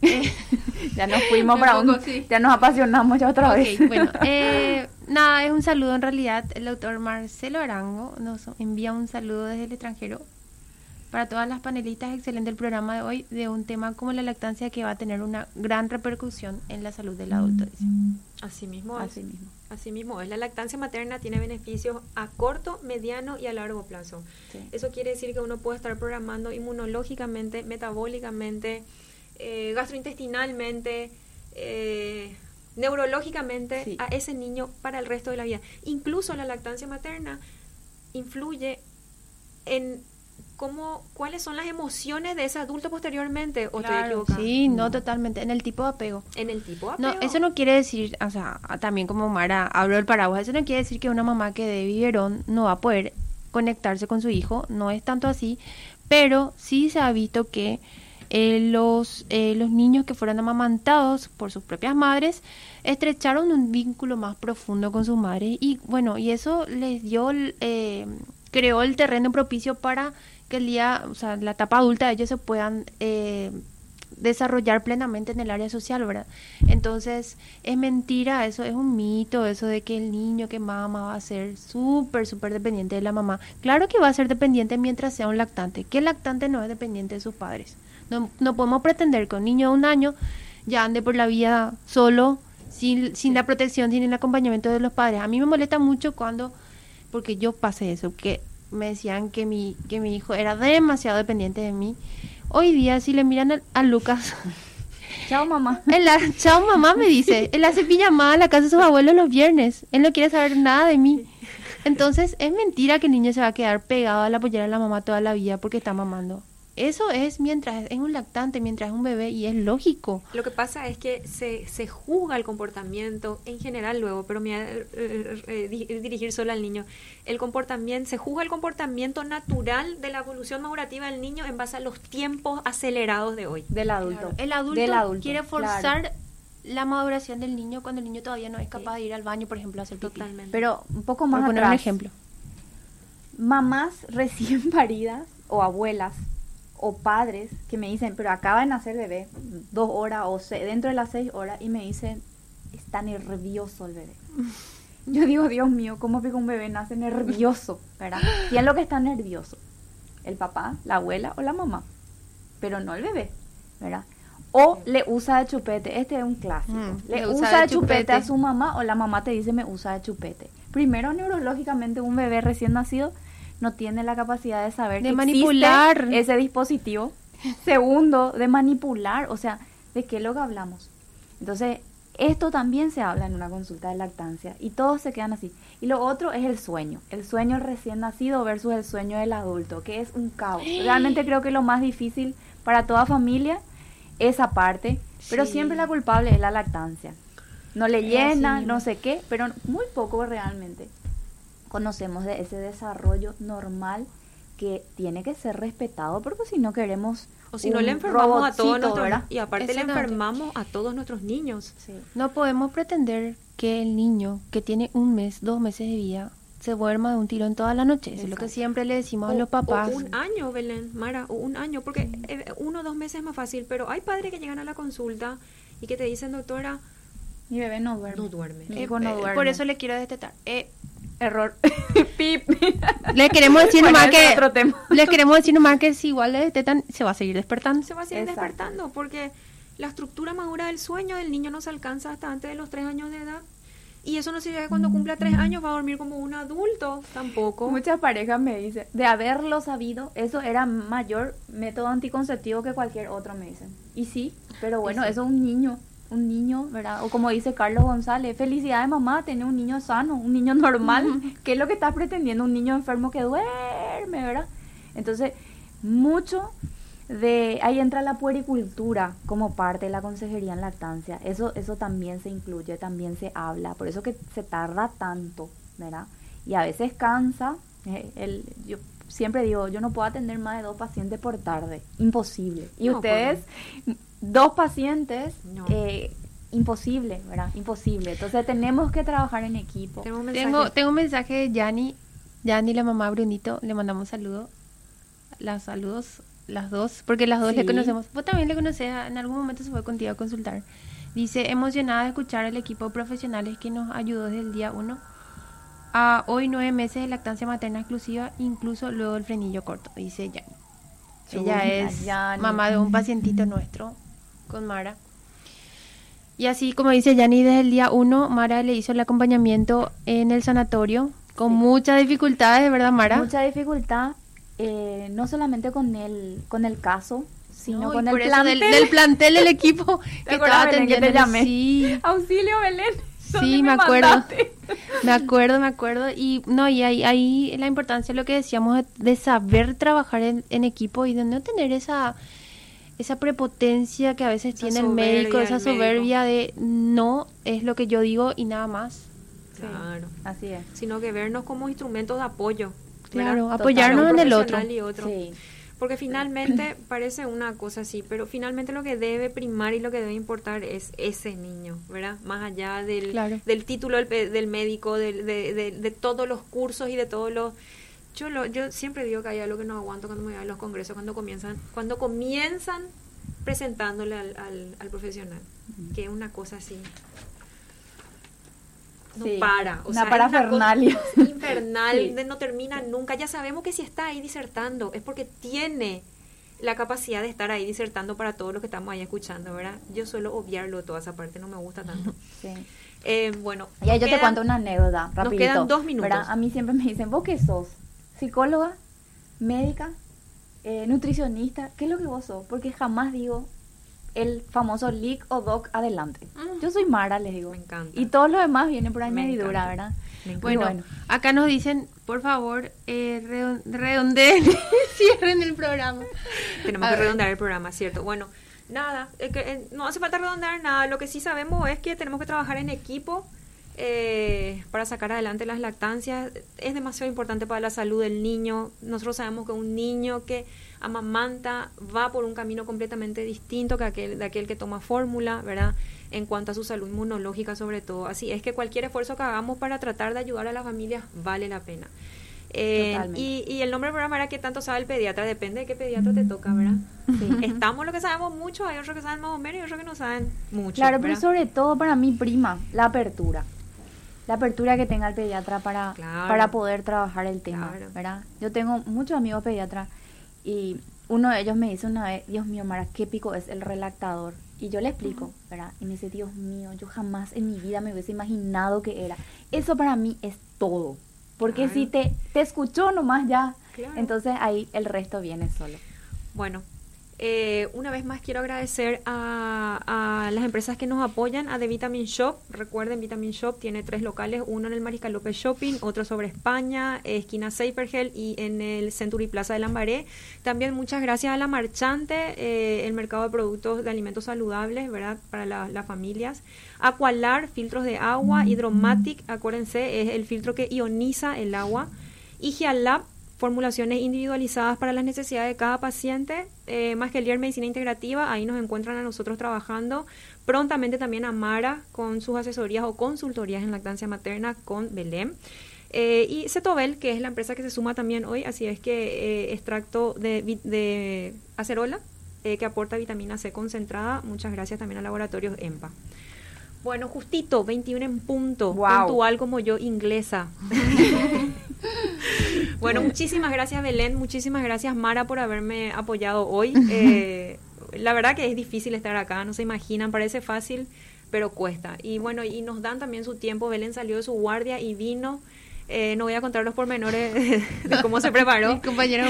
Ya nos fuimos para un, sí. ya nos apasionamos ya otra vez. Bueno, eh, nada, es un saludo en realidad. El doctor Marcelo Arango nos envía un saludo desde el extranjero para todas las panelistas. Excelente el programa de hoy de un tema como la lactancia que va a tener una gran repercusión en la salud del adulto. dice. Así mismo es. Así mismo. Así mismo es. La lactancia materna tiene beneficios a corto, mediano y a largo plazo. Sí. Eso quiere decir que uno puede estar programando inmunológicamente, metabólicamente, eh, gastrointestinalmente, eh, neurológicamente Sí. a ese niño para el resto de la vida. Incluso la lactancia materna influye en cómo, cuáles son las emociones de ese adulto posteriormente. ¿O estoy Claro, equivocada? sí, no, totalmente. En el tipo de apego. En el tipo de No, apego. eso no quiere decir, o sea, también como Mara habló del paraguas, eso no quiere decir que una mamá que dé biberón no va a poder conectarse con su hijo, no es tanto así, pero sí se ha visto que eh, los, eh, los niños que fueron amamantados por sus propias madres estrecharon un vínculo más profundo con sus madres y bueno, y eso les dio, eh, creó el terreno propicio para que el día, o sea, la etapa adulta de ellos se puedan eh, desarrollar plenamente en el área social, ¿verdad? Entonces, es mentira, eso es un mito, eso de que el niño que mama va a ser súper, súper dependiente de la mamá. Claro que va a ser dependiente mientras sea un lactante, que el lactante no es dependiente de sus padres. No, no podemos pretender que un niño de un año ya ande por la vida solo, sin, sin la protección, sin el acompañamiento de los padres. A mí me molesta mucho cuando, porque yo pasé eso, que me decían que mi, que mi hijo era demasiado dependiente de mí. Hoy día, si le miran a, a Lucas, Chao, mamá. él la- chao mamá me dice, él hace pijamada a la casa de sus abuelos los viernes, él no quiere saber nada de mí. Entonces, es mentira que el niño se va a quedar pegado a la pollera de la mamá toda la vida porque está mamando. Eso es mientras es un lactante, mientras es un bebé y es lógico. Lo que pasa es que se, se juzga el comportamiento en general luego, pero me voy a, eh, eh, di- dirigir solo al niño. El comportamiento, se juzga el comportamiento natural de la evolución madurativa del niño en base a los tiempos acelerados de hoy. Del adulto. El adulto, Del adulto, quiere claro. forzar la maduración del niño cuando el niño todavía no es capaz de ir al baño, por ejemplo, a hacer pipí. Totalmente. Pero un poco Por más poner un atrás, ejemplo. mamás recién paridas o abuelas o padres que me dicen, pero acaba de nacer bebé, dos horas o se- dentro de las seis horas, y me dicen, está nervioso el bebé. Yo digo, Dios mío, ¿cómo que un bebé nace nervioso? ¿Verdad? ¿Quién es lo que está nervioso? ¿El papá, la abuela o la mamá? Pero no el bebé, ¿verdad? O le usa de chupete, este es un clásico. Mm, le, usa, de chupete. a su mamá o la mamá te dice me usa de chupete. Primero, neurológicamente, un bebé recién nacido no tiene la capacidad de saber De que manipular. existe ese dispositivo. Segundo, de manipular, o sea, ¿de qué es lo que hablamos? Entonces, esto también se habla en una consulta de lactancia y todos se quedan así. Y lo otro es el sueño, el sueño recién nacido versus el sueño del adulto, que es un caos. Realmente creo que lo más difícil para toda familia esa parte, pero Sí. siempre la culpable es la lactancia. No le Es llena, no sé qué, pero muy poco realmente conocemos de ese desarrollo normal que tiene que ser respetado porque si no queremos O si no le enfermamos a todos nuestros ¿verdad? y aparte le enfermamos a todos nuestros niños. Sí. No podemos pretender que el niño que tiene un mes, dos meses de vida, se duerma de un tirón toda la noche. Eso es lo que siempre le decimos O- a los papás. o un año, Belén, Mara, o un año, porque eh, uno o dos meses es más fácil, pero hay padres que llegan a la consulta y que te dicen, doctora, Mi bebé no duerme. no duerme. Mi Eh, no eh, duerme. por eso le quiero destetar. Eh, Error. Pip. le queremos decir Bueno, nomás que otro tema. les queremos decir nomás que si igual le destetan se va a seguir despertando. se va a seguir Exacto. despertando porque la estructura madura del sueño del niño no se alcanza hasta antes de los tres años de edad. Y eso no significa que cuando cumpla tres años va a dormir como un adulto, tampoco. Muchas parejas me dicen, de haberlo sabido, eso era mayor método anticonceptivo que cualquier otro, me dicen. Y sí, pero bueno, eso es un niño, un niño, ¿verdad? O como dice Carlos González, felicidades mamá, tener un niño sano, un niño normal. ¿Qué es lo que estás pretendiendo? Un niño enfermo que duerme, ¿verdad? Entonces, mucho de ahí entra la puericultura como parte de la consejería en lactancia. Eso eso también se incluye, también se habla, por eso que se tarda tanto, ¿verdad? Y a veces cansa. eh, el, yo siempre digo, yo no puedo atender más de dos pacientes por tarde, imposible. Y No, ustedes dos pacientes No. eh, imposible, ¿verdad? Imposible. Entonces tenemos que trabajar en equipo. Tengo un mensaje. Tengo, tengo un mensaje de Yani, Yani, la mamá Brunito, le mandamos saludo. Las saludos, las dos, porque las dos le conocemos. Vos también le conoces, en algún momento se fue contigo a consultar. Dice, emocionada de escuchar al equipo de profesionales que nos ayudó desde el día uno a hoy nueve meses de lactancia materna exclusiva, incluso luego el frenillo corto, dice Yani. Ella es mamá de un pacientito nuestro con Mara. Y así como dice Yani, desde el día uno, Mara le hizo el acompañamiento en el sanatorio con Sí. muchas dificultades, ¿verdad, Mara? Mucha dificultad, eh, no solamente con el, con el caso, sino No, con el plantel. del, del plantel del equipo que estaba Belén, que te atendiendo. llamé? Sí, Auxilio, Belén. ¿dónde Sí, me acuerdo. mandaste? me acuerdo, me acuerdo. Y no, y ahí, ahí la importancia de lo que decíamos de, de saber trabajar en, en equipo y de no tener esa esa prepotencia que a veces Esa tiene el médico, del esa médico. soberbia de no es lo que yo digo y nada más. Claro. Así es. Sino que vernos como instrumentos de apoyo. Claro, apoyarnos en el otro. Porque finalmente parece una cosa así, pero finalmente lo que debe primar y lo que debe importar es ese niño, ¿verdad? Más allá del, del título del, del médico, de, de, de, todos los cursos y de todos los... Yo, lo, yo siempre digo que hay algo que no aguanto cuando me voy a los congresos, cuando comienzan, cuando comienzan presentándole al, al, al profesional, que es una cosa así no para. O una sea, parafernalia. infernal, no termina nunca. Ya sabemos que si está ahí disertando es porque tiene la capacidad de estar ahí disertando para todos los que estamos ahí escuchando, ¿verdad? Yo suelo obviarlo toda esa parte, no me gusta tanto. Sí. Eh, bueno. Ya yo te cuento una anécdota, rapidito. Nos quedan dos minutos. A mí siempre me dicen, ¿vos qué sos? ¿Psicóloga? ¿Médica? Eh, ¿Nutricionista? ¿Qué es lo que vos sos? Porque jamás digo, el famoso leak o doc adelante. Mm. Yo soy Mara, les digo. Me encanta. Y todos los demás vienen por añadidura, ¿verdad? Bueno, acá nos dicen, por favor, eh, redondeen, cierren el programa. Tenemos que redondear el programa, ¿cierto? Bueno, nada, que, eh, no hace falta redondear nada. Lo que sí sabemos es que tenemos que trabajar en equipo. Eh, para sacar adelante las lactancias es demasiado importante para la salud del niño. Nosotros sabemos que un niño que amamanta va por un camino completamente distinto que aquel, de aquel que toma fórmula, ¿verdad? En cuanto a su salud inmunológica sobre todo. Así es que cualquier esfuerzo que hagamos para tratar de ayudar a las familias vale la pena. Eh, y, y, el nombre del programa era que tanto sabe el pediatra, depende de qué pediatra te toca, ¿verdad? Estamos lo que sabemos mucho, hay otros que saben más o menos y otros que no saben mucho. Claro, pero sobre todo para mi prima, la apertura. La apertura que tenga el pediatra para, para poder trabajar el tema, ¿verdad? Yo tengo muchos amigos pediatras y uno de ellos me dice una vez, Dios mío, Mara, qué pico es el relactador. Y yo le explico, ¿verdad? Y me dice, Dios mío, yo jamás en mi vida me hubiese imaginado que era. Eso para mí es todo. Porque si te, te escuchó nomás ya, entonces ahí el resto viene solo. Bueno, eh, una vez más quiero agradecer a, las empresas que nos apoyan, a The Vitamin Shop. Recuerden, Vitamin Shop tiene tres locales, uno en el Mariscal López Shopping, otro sobre España, esquina Seifergel y en el Century Plaza de Lambaré. También muchas gracias a La Marchante, eh, el mercado de productos de alimentos saludables, ¿verdad? Para las familias. Aqualar, filtros de agua, Hydromatic, acuérdense, es el filtro que ioniza el agua. Y formulaciones individualizadas para las necesidades de cada paciente, eh, más que el Medicina Integrativa, ahí nos encuentran a nosotros trabajando, prontamente también a Mara con sus asesorías o consultorías en lactancia materna con Belém. Eh, y Cetobel, que es la empresa que se suma también hoy, así es que eh, extracto de, de acerola, eh, que aporta vitamina C concentrada. Muchas gracias también a Laboratorios EMPA. Bueno, justito, 21 en punto, puntual como yo, inglesa. bueno, muchísimas gracias Belén, muchísimas gracias Mara por haberme apoyado hoy. Eh, la verdad que es difícil estar acá, no se imaginan, parece fácil, pero cuesta. Y bueno, y nos dan también su tiempo, Belén salió de su guardia y vino. Eh, no voy a contar los pormenores de, cómo se preparó. Mi compañera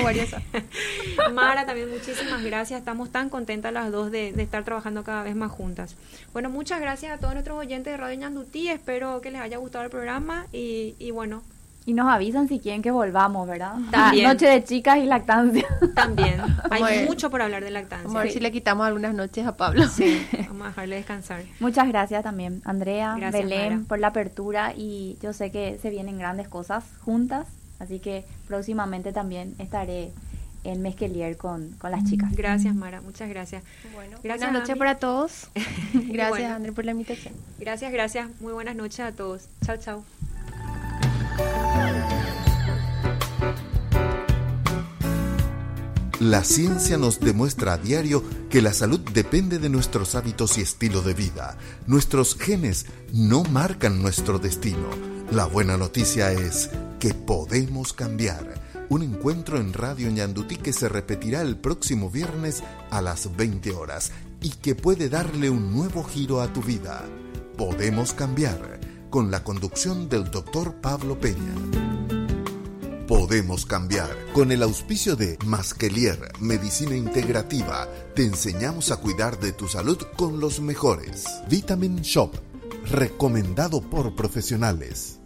Mara, también muchísimas gracias. Estamos tan contentas las dos de, estar trabajando cada vez más juntas. Bueno, muchas gracias a todos nuestros oyentes de Radio Ñandutí. Espero que les haya gustado el programa y, y bueno, y nos avisan si quieren que volvamos, ¿verdad? También. Noche de chicas y lactancia. También. Hay mucho por hablar de lactancia. Vamos a ver si le quitamos algunas noches a Pablo. Sí, vamos a dejarle descansar. Muchas gracias también, Andrea, Belén, por la apertura y yo sé que se vienen grandes cosas juntas, así que próximamente también estaré en Mesquelier con, con las chicas. Gracias, Mara, muchas gracias. Bueno, gracias buenas noches para todos. gracias, Andrea, por la invitación. Gracias, gracias. Muy buenas noches a todos. Chao, chao. La ciencia nos demuestra a diario que la salud depende de nuestros hábitos y estilo de vida. Nuestros genes no marcan nuestro destino. La buena noticia es que podemos cambiar. Un encuentro en Radio Ñandutí que se repetirá el próximo viernes a las 20 horas y que puede darle un nuevo giro a tu vida. Podemos cambiar con la conducción del doctor Pablo Peña. Podemos cambiar. Con el auspicio de Masquelier, Medicina Integrativa, te enseñamos a cuidar de tu salud con los mejores. Vitamin Shop, recomendado por profesionales.